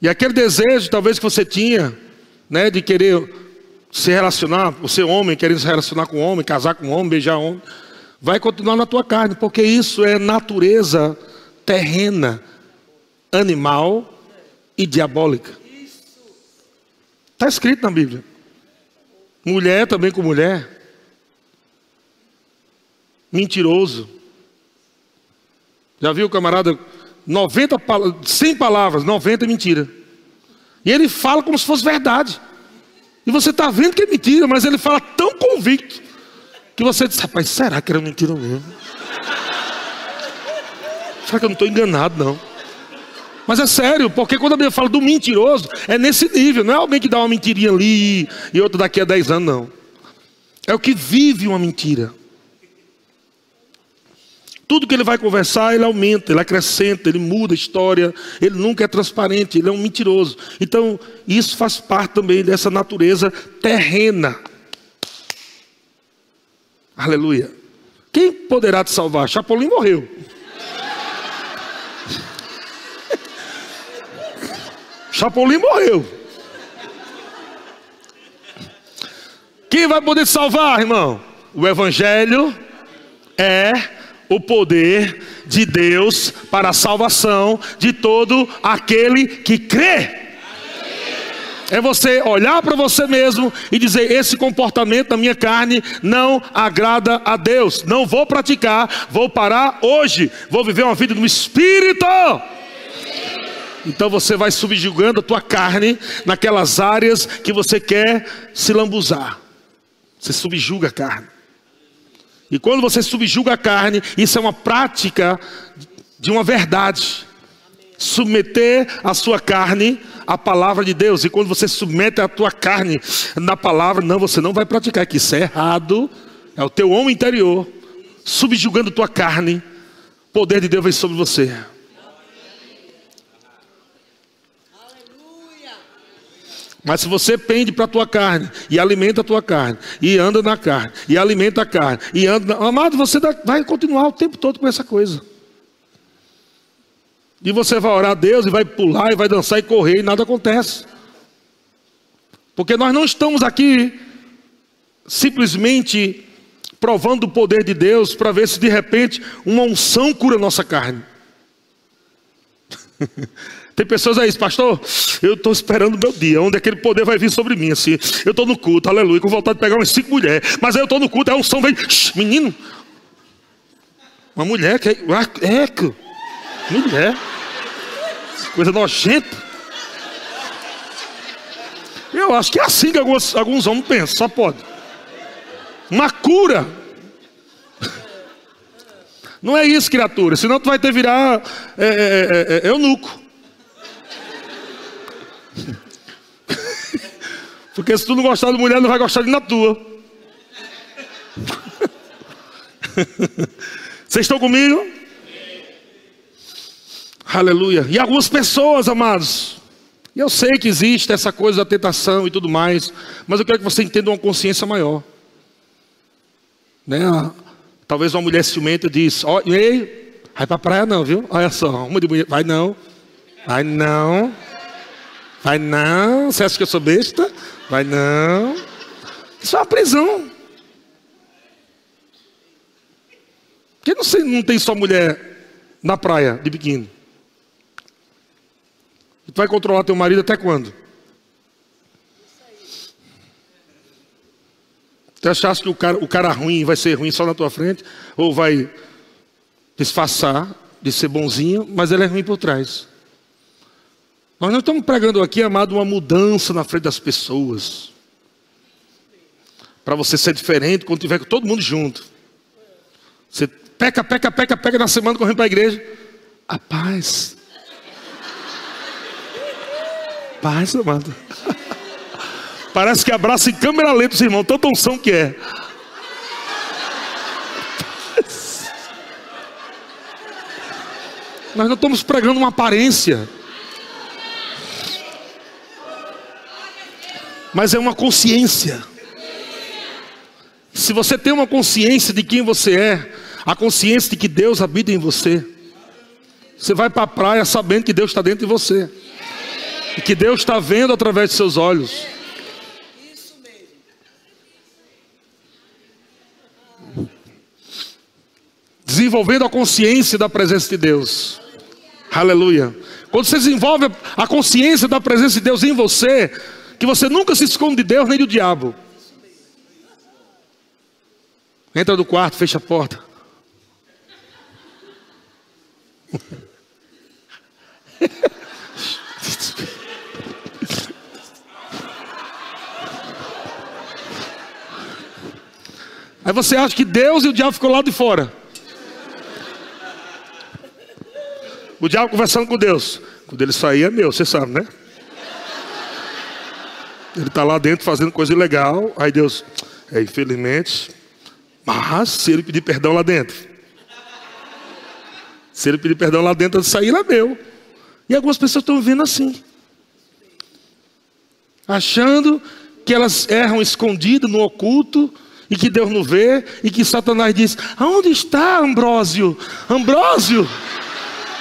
E aquele desejo, talvez que você tinha, né, de querer se relacionar, você homem querendo se relacionar com homem, casar com homem, beijar homem, vai continuar na tua carne, porque isso é natureza terrena, animal e diabólica. Está escrito na Bíblia. Mulher também com mulher. Mentiroso. Já viu camarada? 90, 100 palavras, 90 é mentira. E ele fala como se fosse verdade. E você está vendo que é mentira, mas ele fala tão convicto que você diz: rapaz, será que era mentira mesmo? Será que eu não estou enganado, não? Mas é sério, porque quando a Bíblia fala do mentiroso, é nesse nível, não é alguém que dá uma mentirinha ali e outra daqui a 10 anos, não. É o que vive uma mentira. Tudo que ele vai conversar, ele aumenta, ele acrescenta, ele muda a história, ele nunca é transparente, ele é um mentiroso. Então, isso faz parte também dessa natureza terrena. Aleluia. Quem poderá te salvar? Chapolin morreu. *laughs* Chapolin morreu. Quem vai poder te salvar, irmão? O Evangelho é o poder de Deus para a salvação de todo aquele que crê. É você olhar para você mesmo e dizer: esse comportamento da minha carne não agrada a Deus. Não vou praticar, vou parar hoje, vou viver uma vida no Espírito. Então você vai subjugando a tua carne naquelas áreas que você quer se lambuzar. Você subjuga a carne. E quando você subjuga a carne, isso é uma prática de uma verdade. Submeter a sua carne à palavra de Deus. E quando você submete a tua carne na palavra, não, você não vai praticar, que isso é errado. É o teu homem interior subjugando tua carne. O poder de Deus vem sobre você. Mas se você pende para a tua carne e alimenta a tua carne e anda na carne e alimenta a carne e anda, na... amado, você vai continuar o tempo todo com essa coisa. E você vai orar a Deus e vai pular e vai dançar e correr e nada acontece. Porque nós não estamos aqui simplesmente provando o poder de Deus para ver se de repente uma unção cura a nossa carne. *laughs* Tem pessoas aí, pastor, eu estou esperando o meu dia, onde aquele poder vai vir sobre mim, assim. Eu estou no culto, aleluia, com vontade de pegar umas cinco mulheres. Mas aí eu estou no culto, aí a unção vem, Shh, menino. Uma mulher que é, é mulher. Coisa nojenta. Eu acho que é assim que alguns, alguns homens pensam, só pode. Uma cura. Não é isso, criatura. Senão tu vai ter virar é, é, é, é eunuco. *laughs* Porque se tu não gostar de mulher, não vai gostar de na tua. *laughs* Vocês estão comigo? Aleluia. E algumas pessoas, amados, eu sei que existe essa coisa da tentação e tudo mais, mas eu quero que você entenda uma consciência maior. Né? Talvez uma mulher ciumenta diz: Ó, oh, ei, vai pra praia não, viu? Olha só, uma de mulher, vai não, vai não. Vai não, você acha que eu sou besta? Vai não. Isso é uma prisão. Porque não, sei, não tem só mulher na praia de biquíni. Tu vai controlar teu marido até quando? Você acha que o cara, o cara ruim vai ser ruim só na tua frente? Ou vai disfarçar de ser bonzinho, mas ele é ruim por trás? Nós não estamos pregando aqui, amado, uma mudança na frente das pessoas. Para você ser diferente quando tiver com todo mundo junto. Você peca, peca, peca, peca na semana correndo para a igreja. A paz. Paz, amado. *laughs* Parece que abraça em câmera lenta os irmãos, tanta unção que é. Nós não estamos pregando uma aparência. Mas é uma consciência. Se você tem uma consciência de quem você é, a consciência de que Deus habita em você, você vai para a praia sabendo que Deus está dentro de você, e que Deus está vendo através de seus olhos. desenvolvendo a consciência da presença de Deus. Aleluia. Quando você desenvolve a consciência da presença de Deus em você, que você nunca se esconde de Deus nem do diabo. Entra no quarto, fecha a porta. Aí você acha que Deus e o diabo ficou lá de fora. O diabo conversando com Deus. Quando ele sair é meu, você sabe, né? Ele está lá dentro fazendo coisa ilegal. Aí Deus, é, infelizmente, mas se ele pedir perdão lá dentro, se ele pedir perdão lá dentro, de sair é meu. E algumas pessoas estão vivendo assim, achando que elas erram escondido no oculto e que Deus não vê e que Satanás diz: aonde está Ambrósio? Ambrósio?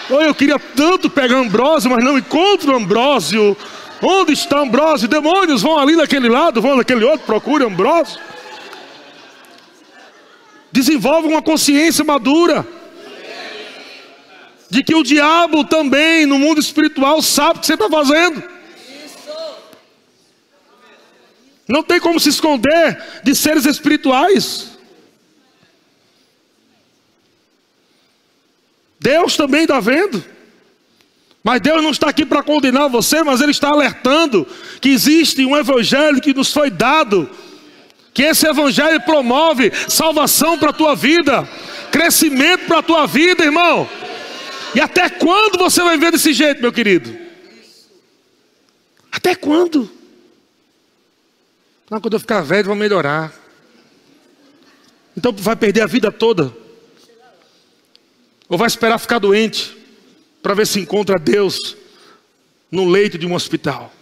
Oh, eu queria tanto pegar Ambrósio, mas não encontro Ambrósio. Onde está Ambrósio? Demônios vão ali naquele lado, vão naquele outro, procure Ambrósio. Desenvolve uma consciência madura de que o diabo também no mundo espiritual sabe o que você está fazendo. Não tem como se esconder de seres espirituais. Deus também está vendo. Mas Deus não está aqui para condenar você, mas Ele está alertando que existe um evangelho que nos foi dado, que esse evangelho promove salvação para a tua vida, crescimento para a tua vida, irmão. E até quando você vai ver desse jeito, meu querido? Até quando? Não, quando eu ficar velho, vou melhorar. Então vai perder a vida toda. Ou vai esperar ficar doente para ver se encontra Deus no leito de um hospital?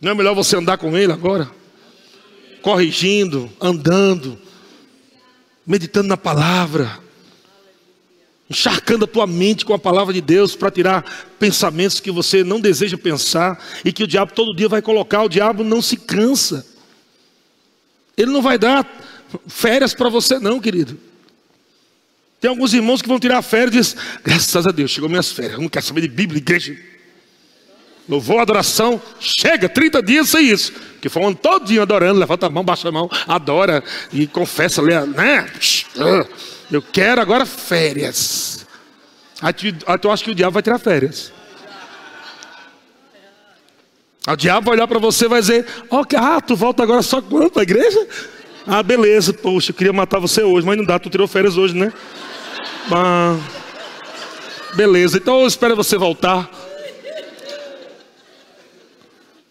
Não é melhor você andar com Ele agora? Corrigindo, andando, meditando na palavra, encharcando a tua mente com a palavra de Deus para tirar pensamentos que você não deseja pensar e que o diabo todo dia vai colocar. O diabo não se cansa, ele não vai dar férias para você, não, querido. Tem alguns irmãos que vão tirar férias e dizem, graças a Deus, chegou minhas férias, não quero saber de Bíblia, igreja. Louvor, adoração, chega, 30 dias sem isso. Que foi um ano todinho adorando, levanta a mão, baixa a mão, adora e confessa, né? Eu quero agora férias. Aí tu, acha que o diabo vai tirar férias. O diabo vai olhar para você e vai dizer: oh, Ah, tu volta agora só quando para a igreja? Ah, beleza, poxa, eu queria matar você hoje, mas não dá, tu tirou férias hoje, né? Ah, beleza, então espero você voltar.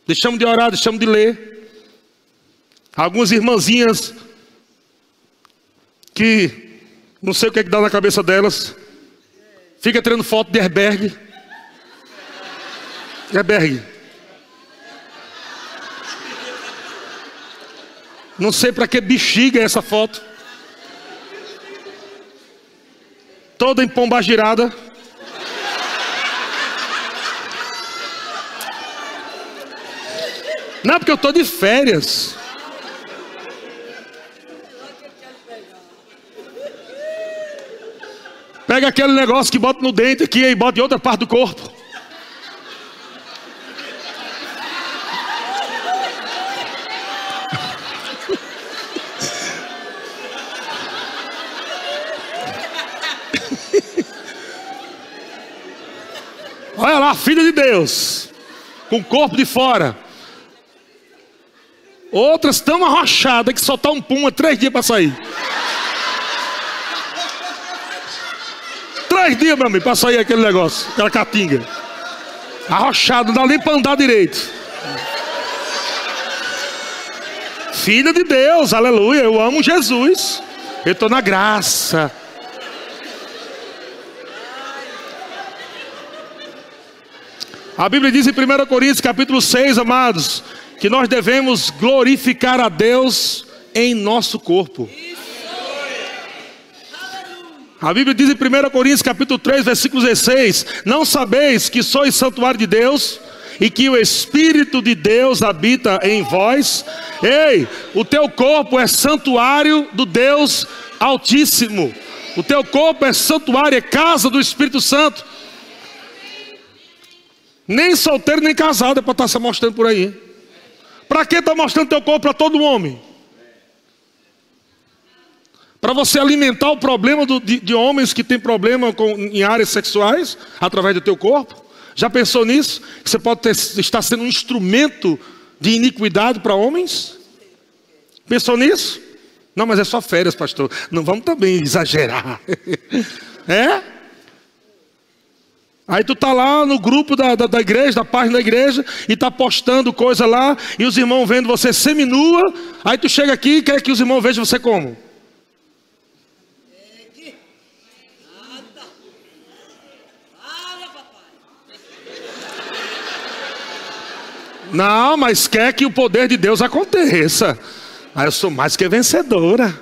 Deixamos de orar, deixamos de ler. Algumas irmãzinhas que não sei o que é que dá na cabeça delas. Fica tirando foto de Herberg. Herberg. Não sei para que bexiga é essa foto. toda em pomba girada. Não, porque eu estou de férias. Pega aquele negócio que bota no dente aqui e bota em outra parte do corpo. Lá, filha de Deus, com o corpo de fora. Outras tão arrochadas que tá um pum, é três dias para sair. Três dias, meu amigo, para sair aquele negócio, aquela catinga. Arrochado, não dá nem para andar direito. Filha de Deus, aleluia. Eu amo Jesus. Eu estou na graça. A Bíblia diz em 1 Coríntios capítulo 6, amados, que nós devemos glorificar a Deus em nosso corpo. A Bíblia diz em 1 Coríntios capítulo 3, versículo 16: Não sabeis que sois santuário de Deus e que o Espírito de Deus habita em vós? Ei, o teu corpo é santuário do Deus Altíssimo. O teu corpo é santuário, é casa do Espírito Santo. Nem solteiro, nem casado é para estar tá se mostrando por aí. Para que está mostrando teu corpo para todo homem? Para você alimentar o problema do, de, de, homens que têm problema com, em áreas sexuais através do teu corpo? Já pensou nisso? Que você pode ter, estar sendo um instrumento de iniquidade para homens? Pensou nisso? Não, mas é só férias, pastor. Não vamos também exagerar. *laughs* é? Aí tu tá lá no grupo da, da, da, igreja, da página da igreja, e tá postando coisa lá, e os irmãos vendo você seminua, aí tu chega aqui e quer que os irmãos vejam você como? Não, mas quer que o poder de Deus aconteça. Aí eu sou mais que vencedora.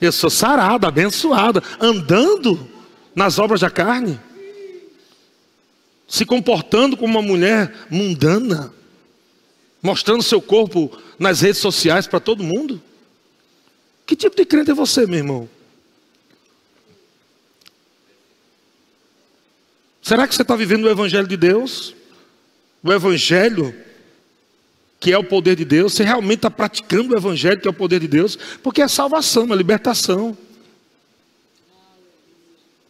Eu sou sarada, abençoada, andando nas obras da carne se comportando como uma mulher mundana, mostrando seu corpo nas redes sociais para todo mundo? Que tipo de crente é você, meu irmão? Será que você está vivendo o Evangelho de Deus? O Evangelho que é o poder de Deus? Você realmente está praticando o Evangelho que é o poder de Deus? Porque é salvação, é libertação.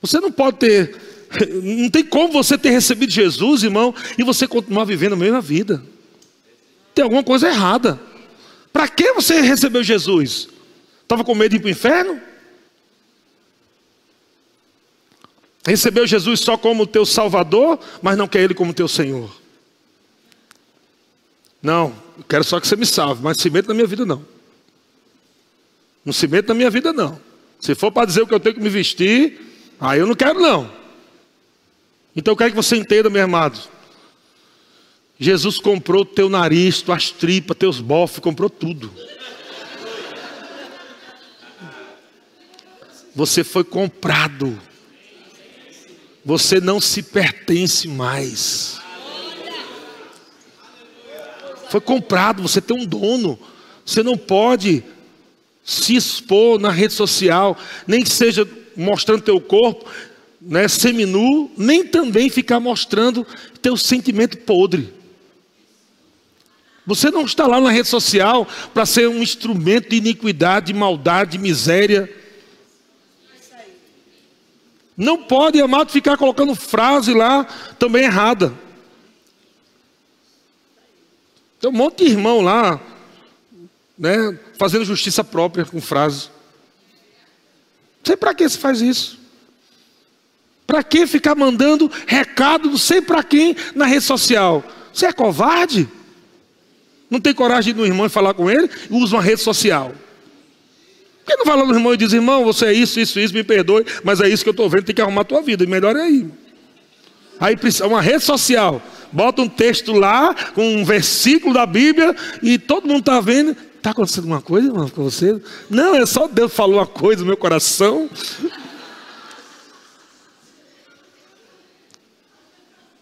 Você não pode ter *laughs* não tem como você ter recebido Jesus, irmão, e você continuar vivendo a mesma vida. Tem alguma coisa errada. Para que você recebeu Jesus? Estava com medo de ir para o inferno? Recebeu Jesus só como teu Salvador, mas não quer Ele como teu Senhor. Não, quero só que você me salve, mas se meta na minha vida não. Não se meta na minha vida não. Se for para dizer o que eu tenho que me vestir, aí eu não quero não. Então eu quero que você entenda, meu amado. Jesus comprou teu nariz, tuas tripas, teus bofes, comprou tudo. Você foi comprado. Você não se pertence mais. Foi comprado, você tem um dono. Você não pode se expor na rede social, nem que seja mostrando teu corpo, né, seminu, nem também ficar mostrando teu sentimento podre. Você não está lá na rede social para ser um instrumento de iniquidade, de maldade, de miséria. Não pode, amado, ficar colocando frase lá também errada. Tem um monte de irmão lá, né, fazendo justiça própria com frase. Não sei para que se faz isso. Para que ficar mandando recado, não sei para quem, na rede social? Você é covarde? Não tem coragem de no irmão e falar com ele? Usa uma rede social. Por que não fala no irmão e diz, irmão, você é isso, isso, isso, me perdoe, mas é isso que eu estou vendo, tem que arrumar a tua vida, e melhor é aí. Aí precisa uma rede social, bota um texto lá, com um versículo da Bíblia, e todo mundo está vendo. Está acontecendo alguma coisa, irmão, com você? Não, é só Deus falou uma coisa no meu coração.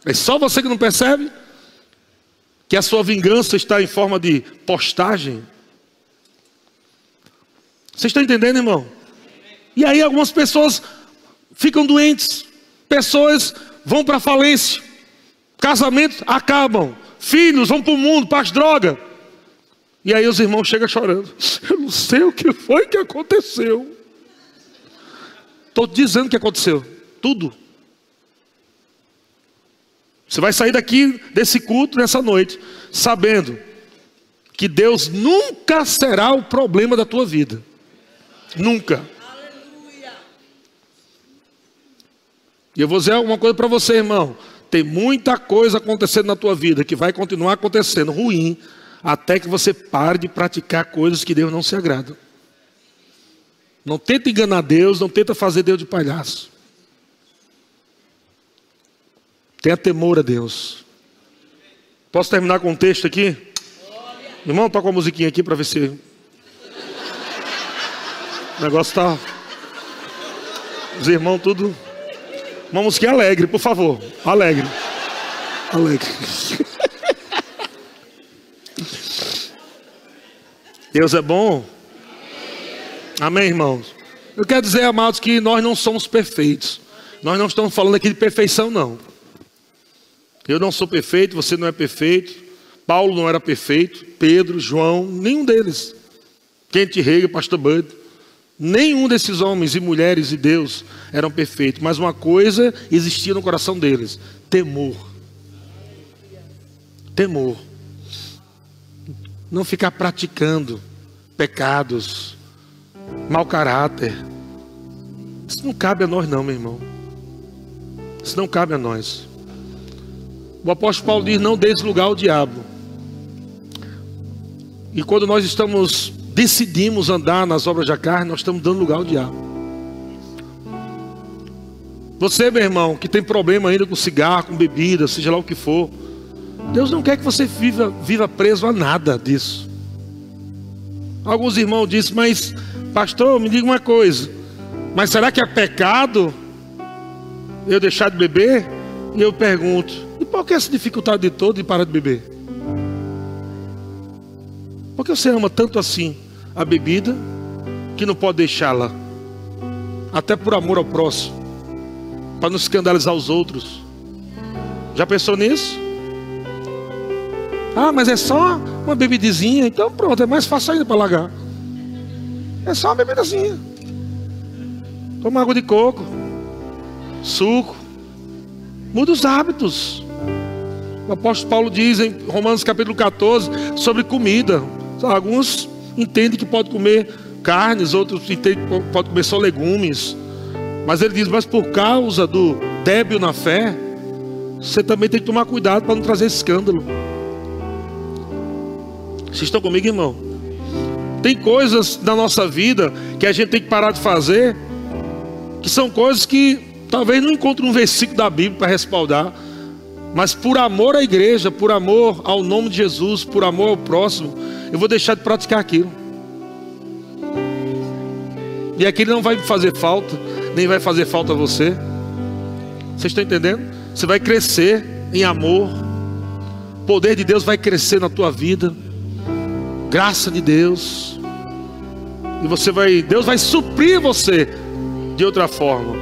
É só você que não percebe que a sua vingança está em forma de postagem. Você está entendendo, irmão? E aí algumas pessoas ficam doentes, pessoas vão para falência, casamentos acabam, filhos vão para o mundo, para as drogas. E aí os irmãos chegam chorando. *laughs* Eu não sei o que foi que aconteceu. Estou dizendo que aconteceu. Tudo. Você vai sair daqui desse culto nessa noite, sabendo que Deus nunca será o problema da tua vida. Nunca. E eu vou dizer uma coisa para você, irmão. Tem muita coisa acontecendo na tua vida que vai continuar acontecendo ruim, até que você pare de praticar coisas que Deus não se agrada. Não tenta enganar Deus, não tenta fazer Deus de palhaço. Tenha temor a Deus. Posso terminar com um texto aqui? Irmão, toca uma musiquinha aqui para ver se. O negócio está. Os irmãos, tudo. Uma musiquinha alegre, por favor. Alegre. Alegre. *laughs* Deus é bom. Amém, irmãos? Eu quero dizer, amados, que nós não somos perfeitos. Nós não estamos falando aqui de perfeição, não. Eu não sou perfeito, você não é perfeito. Paulo não era perfeito. Pedro, João, nenhum deles. Kent Rega, Pastor Bud. Nenhum desses homens e mulheres de Deus eram perfeitos. Mas uma coisa existia no coração deles: temor. Temor. Não ficar praticando pecados, mau caráter. Isso não cabe a nós, não, meu irmão. Isso não cabe a nós. O apóstolo Paulo diz: não deis lugar ao diabo. E quando nós estamos, decidimos andar nas obras da carne, nós estamos dando lugar ao diabo. Você, meu irmão, que tem problema ainda com cigarro, com bebida, seja lá o que for, Deus não quer que você viva, viva preso a nada disso. Alguns irmãos dizem, mas, pastor, me diga uma coisa, mas será que é pecado eu deixar de beber? E eu pergunto, por que essa dificuldade de todo de parar de beber? Por que você ama tanto assim a bebida que não pode deixá-la? Até por amor ao próximo, para não escandalizar os outros. Já pensou nisso? Ah, mas é só uma bebidezinha, então pronto, é mais fácil ainda para largar. É só uma bebidazinha. Toma água de coco, suco, Muda os hábitos. O apóstolo Paulo diz em Romanos capítulo 14 sobre comida. Alguns entendem que pode comer carnes, outros entendem que pode comer só legumes. Mas ele diz: Mas por causa do débil na fé, você também tem que tomar cuidado para não trazer escândalo. Vocês estão comigo, irmão? Tem coisas na nossa vida que a gente tem que parar de fazer, que são coisas que Talvez não encontre um versículo da Bíblia para respaldar, mas por amor à igreja, por amor ao nome de Jesus, por amor ao próximo, eu vou deixar de praticar aquilo. E aquilo não vai me fazer falta, nem vai fazer falta a você. Vocês estão entendendo? Você vai crescer em amor. O poder de Deus vai crescer na tua vida. Graça de Deus. E você vai, Deus vai suprir você de outra forma.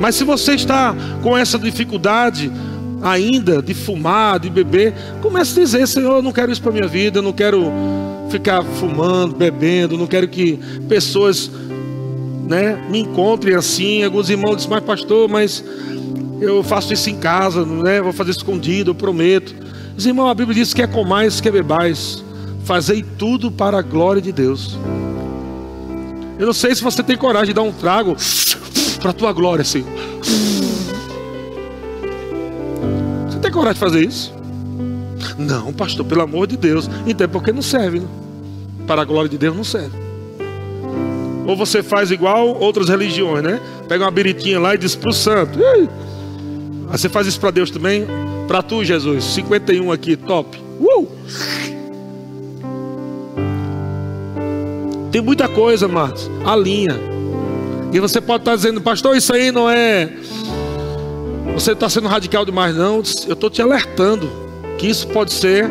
Mas se você está com essa dificuldade ainda de fumar, de beber, comece a dizer: Senhor, eu não quero isso para minha vida, eu não quero ficar fumando, bebendo, não quero que pessoas né, me encontrem assim. Alguns irmãos dizem: Mas, pastor, mas eu faço isso em casa, né, vou fazer escondido, eu prometo. Os irmãos, a Bíblia diz que é comais, que é bebais. Fazei tudo para a glória de Deus. Eu não sei se você tem coragem de dar um trago para a tua glória, Senhor. Tem coragem de fazer isso? Não, pastor, pelo amor de Deus. Então é porque não serve. Né? Para a glória de Deus não serve. Ou você faz igual outras religiões, né? Pega uma biritinha lá e diz para o santo. Aí você faz isso para Deus também? Para tu, Jesus. 51 aqui, top. Uh! Tem muita coisa, Marcos. A linha. E você pode estar dizendo, pastor, isso aí não é. Você está sendo radical demais, não. Eu estou te alertando que isso pode ser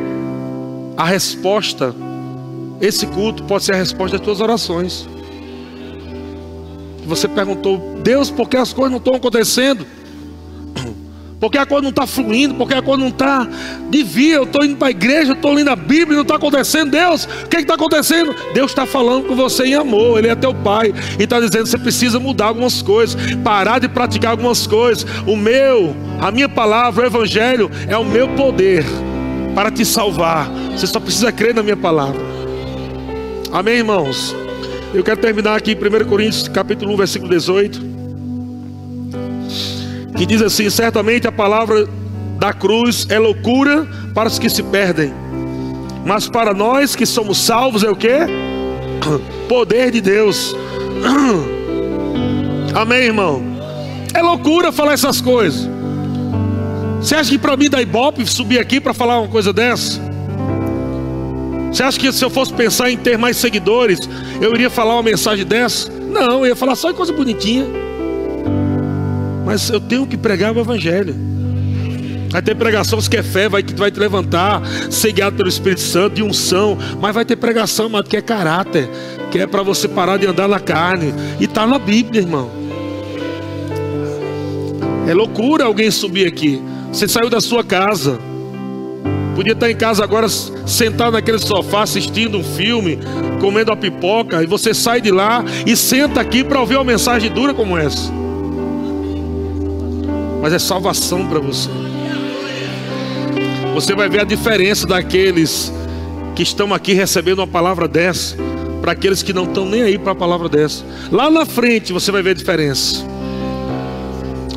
a resposta. Esse culto pode ser a resposta das tuas orações. Você perguntou, Deus, por que as coisas não estão acontecendo? Porque a coisa não está fluindo, porque a coisa não está. Devia, eu estou indo para a igreja, estou lendo a Bíblia, não está acontecendo. Deus, o que está acontecendo? Deus está falando com você em amor, Ele é teu Pai, e está dizendo você precisa mudar algumas coisas, parar de praticar algumas coisas. O meu, a minha palavra, o Evangelho, é o meu poder para te salvar. Você só precisa crer na minha palavra. Amém, irmãos? Eu quero terminar aqui em 1 Coríntios, capítulo 1, versículo 18 que diz assim: certamente a palavra da cruz é loucura para os que se perdem, mas para nós que somos salvos é o que? *coughs* Poder de Deus. *coughs* Amém, irmão? É loucura falar essas coisas. Você acha que para mim dá ibope subir aqui para falar uma coisa dessa? Você acha que se eu fosse pensar em ter mais seguidores, eu iria falar uma mensagem dessa? Não, eu ia falar só coisa bonitinha. Mas eu tenho que pregar o Evangelho. Vai ter pregação que é fé, vai, vai te levantar, ser guiado pelo Espírito Santo, de unção. Mas vai ter pregação, que é caráter, que é para você parar de andar na carne. E está na Bíblia, irmão. É loucura alguém subir aqui. Você saiu da sua casa. Podia estar em casa agora, sentado naquele sofá, assistindo um filme, comendo a pipoca, e você sai de lá e senta aqui para ouvir uma mensagem dura como essa mas é salvação para você. Você vai ver a diferença daqueles que estão aqui recebendo uma palavra dessa, para aqueles que não estão nem aí para a palavra dessa. Lá na frente você vai ver a diferença.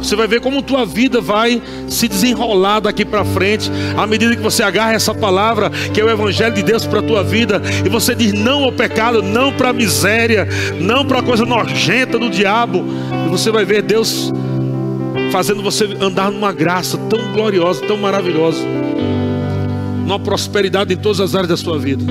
Você vai ver como tua vida vai se desenrolar daqui para frente, à medida que você agarra essa palavra, que é o Evangelho de Deus para a tua vida, e você diz não ao pecado, não para a miséria, não para a coisa nojenta do diabo, e você vai ver Deus fazendo você andar numa graça tão gloriosa, tão maravilhosa, numa prosperidade em todas as áreas da sua vida.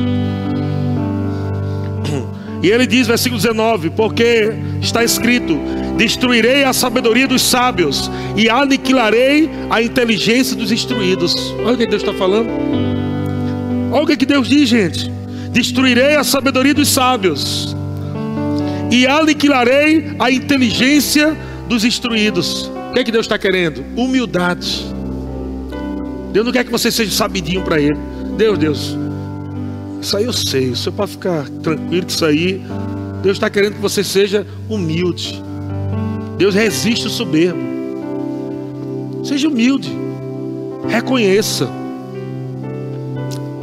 E ele diz, versículo 19: Porque está escrito: Destruirei a sabedoria dos sábios e aniquilarei a inteligência dos instruídos. Olha o que Deus está falando. Olha o que Deus diz, gente: Destruirei a sabedoria dos sábios e aniquilarei a inteligência dos instruídos. O que, é que Deus está querendo? Humildade. Deus não quer que você seja sabidinho para Ele. Deus, Deus, isso aí eu sei. O senhor pode ficar tranquilo que isso aí. Deus está querendo que você seja humilde. Deus resiste o soberbo. Seja humilde. Reconheça.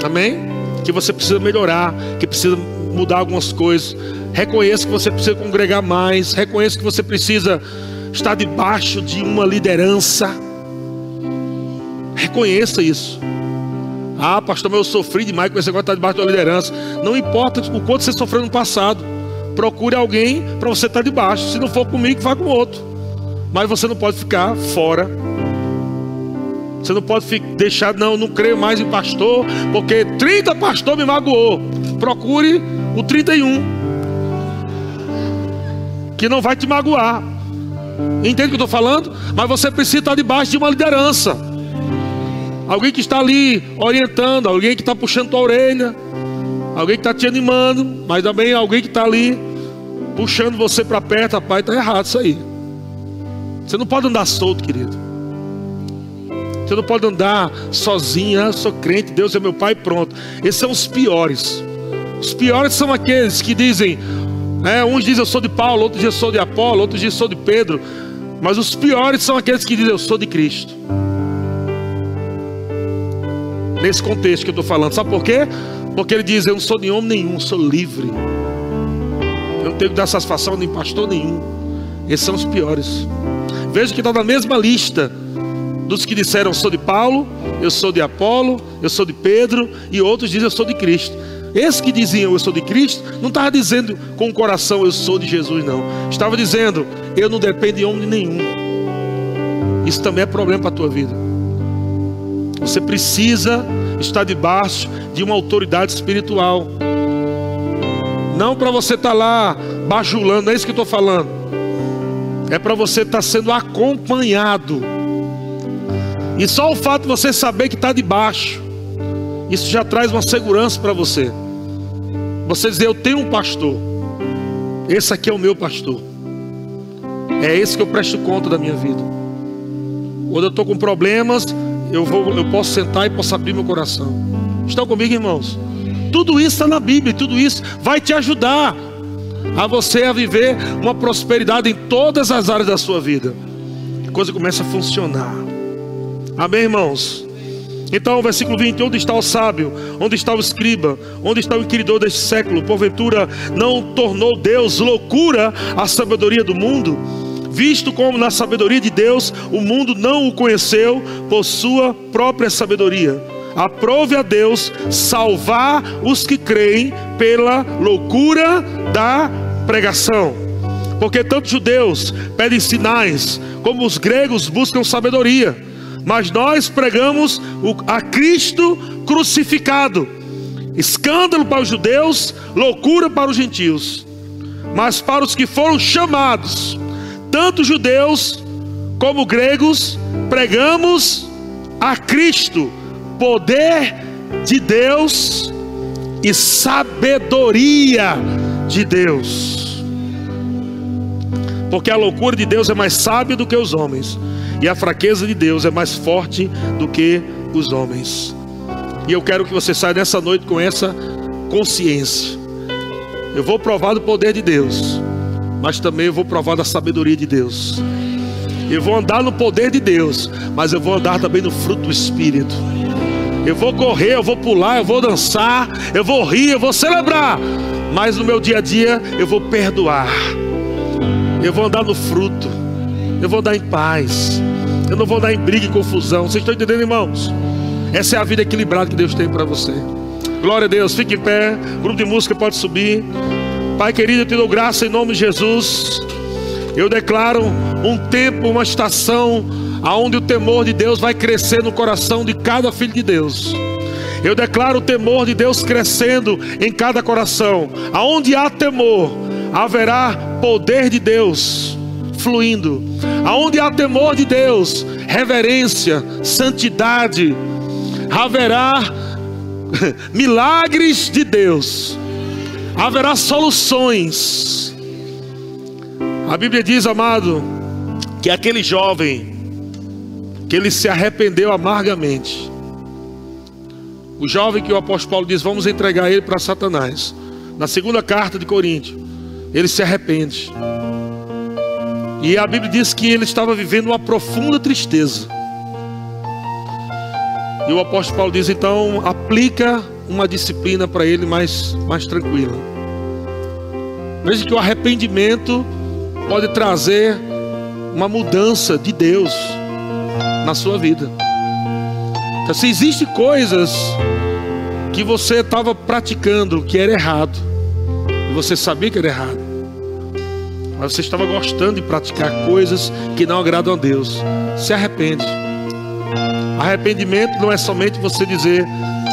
Amém? Que você precisa melhorar, que precisa mudar algumas coisas. Reconheça que você precisa congregar mais. Reconheça que você precisa está debaixo de uma liderança. Reconheça isso. Ah, pastor, mas eu sofri demais com esse negócio de estar debaixo de uma liderança. Não importa o quanto você sofreu no passado. Procure alguém para você estar debaixo. Se não for comigo, vá com outro. Mas você não pode ficar fora. Você não pode deixar, não, não creio mais em pastor, porque 30 pastor me magoou. Procure o 31. Que não vai te magoar. Entende o que eu estou falando? Mas você precisa estar debaixo de uma liderança. Alguém que está ali orientando, alguém que está puxando tua orelha, alguém que está te animando, mas também alguém que está ali puxando você para perto, rapaz, está errado isso aí. Você não pode andar solto, querido. Você não pode andar sozinho, ah, sou crente, Deus é meu pai, pronto. Esses são os piores. Os piores são aqueles que dizem: é, uns dizem eu sou de Paulo, outros dizem eu sou de Apolo, outros dizem eu sou de Pedro. Mas os piores são aqueles que dizem eu sou de Cristo. Nesse contexto que eu estou falando, sabe por quê? Porque ele diz: Eu não sou de homem nenhum, sou livre. Eu não tenho que dar satisfação nem pastor nenhum. Esses são os piores. Veja que está na mesma lista dos que disseram: Eu sou de Paulo, eu sou de Apolo, eu sou de Pedro, e outros dizem: Eu sou de Cristo. Esses que diziam eu sou de Cristo, não estava dizendo com o coração eu sou de Jesus, não. Estava dizendo eu não dependo de homem nenhum. Isso também é problema para a tua vida. Você precisa estar debaixo de uma autoridade espiritual. Não para você estar tá lá bajulando, não é isso que eu estou falando. É para você estar tá sendo acompanhado. E só o fato de você saber que está debaixo isso já traz uma segurança para você. Você dizer, eu tenho um pastor. Esse aqui é o meu pastor. É esse que eu presto conta da minha vida. Quando eu estou com problemas, eu, vou, eu posso sentar e posso abrir meu coração. Estão comigo, irmãos? Tudo isso está na Bíblia, tudo isso vai te ajudar a você a viver uma prosperidade em todas as áreas da sua vida. A coisa começa a funcionar. Amém, irmãos? Então, versículo 20: Onde está o sábio? Onde está o escriba? Onde está o inquiridor deste século? Porventura, não tornou Deus loucura a sabedoria do mundo? Visto como na sabedoria de Deus o mundo não o conheceu por sua própria sabedoria. Aprove a Deus salvar os que creem pela loucura da pregação. Porque tanto judeus pedem sinais, como os gregos buscam sabedoria mas nós pregamos a Cristo crucificado. Escândalo para os judeus, loucura para os gentios. Mas para os que foram chamados, tanto judeus como gregos, pregamos a Cristo, poder de Deus e sabedoria de Deus. Porque a loucura de Deus é mais sábia do que os homens e a fraqueza de Deus é mais forte do que os homens. E eu quero que você saia nessa noite com essa consciência. Eu vou provar do poder de Deus, mas também eu vou provar da sabedoria de Deus. Eu vou andar no poder de Deus, mas eu vou andar também no fruto do Espírito. Eu vou correr, eu vou pular, eu vou dançar, eu vou rir, eu vou celebrar, mas no meu dia a dia eu vou perdoar. Eu vou andar no fruto, eu vou andar em paz, eu não vou andar em briga e confusão. Vocês estão entendendo, irmãos? Essa é a vida equilibrada que Deus tem para você. Glória a Deus, fique em pé. O grupo de música pode subir. Pai querido, eu te dou graça em nome de Jesus. Eu declaro um tempo, uma estação, aonde o temor de Deus vai crescer no coração de cada filho de Deus. Eu declaro o temor de Deus crescendo em cada coração. Aonde há temor, haverá poder de Deus fluindo. Aonde há temor de Deus, reverência, santidade, haverá *laughs* milagres de Deus. Haverá soluções. A Bíblia diz, amado, que aquele jovem que ele se arrependeu amargamente. O jovem que o apóstolo Paulo diz: Vamos entregar ele para Satanás. Na segunda carta de Coríntios, ele se arrepende. E a Bíblia diz que ele estava vivendo uma profunda tristeza. E o apóstolo Paulo diz: então, aplica uma disciplina para ele mais, mais tranquila. Veja que o arrependimento pode trazer uma mudança de Deus na sua vida. Então, se existem coisas que você estava praticando que era errado, e você sabia que era errado, mas você estava gostando de praticar coisas que não agradam a Deus, se arrepende. Arrependimento não é somente você dizer,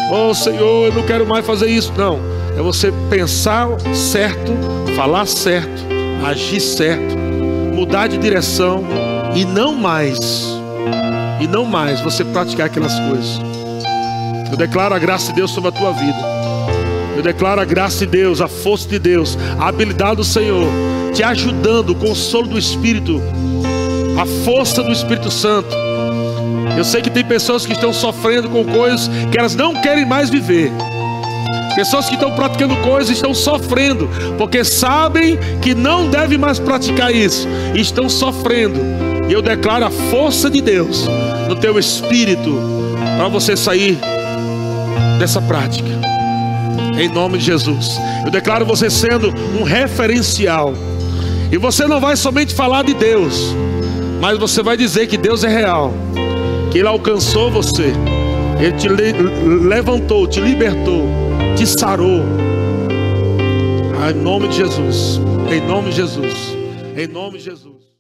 oh Senhor, eu não quero mais fazer isso. Não, é você pensar certo, falar certo, agir certo, mudar de direção e não mais, e não mais você praticar aquelas coisas. Eu declaro a graça de Deus sobre a tua vida. Eu declaro a graça de Deus, a força de Deus, a habilidade do Senhor te ajudando, o consolo do Espírito, a força do Espírito Santo. Eu sei que tem pessoas que estão sofrendo com coisas que elas não querem mais viver. Pessoas que estão praticando coisas estão sofrendo, porque sabem que não devem mais praticar isso, e estão sofrendo. E eu declaro a força de Deus no teu espírito para você sair dessa prática. Em nome de Jesus. Eu declaro você sendo um referencial e você não vai somente falar de Deus, mas você vai dizer que Deus é real, que Ele alcançou você, Ele te levantou, te libertou, te sarou. Ah, em nome de Jesus, em nome de Jesus, em nome de Jesus.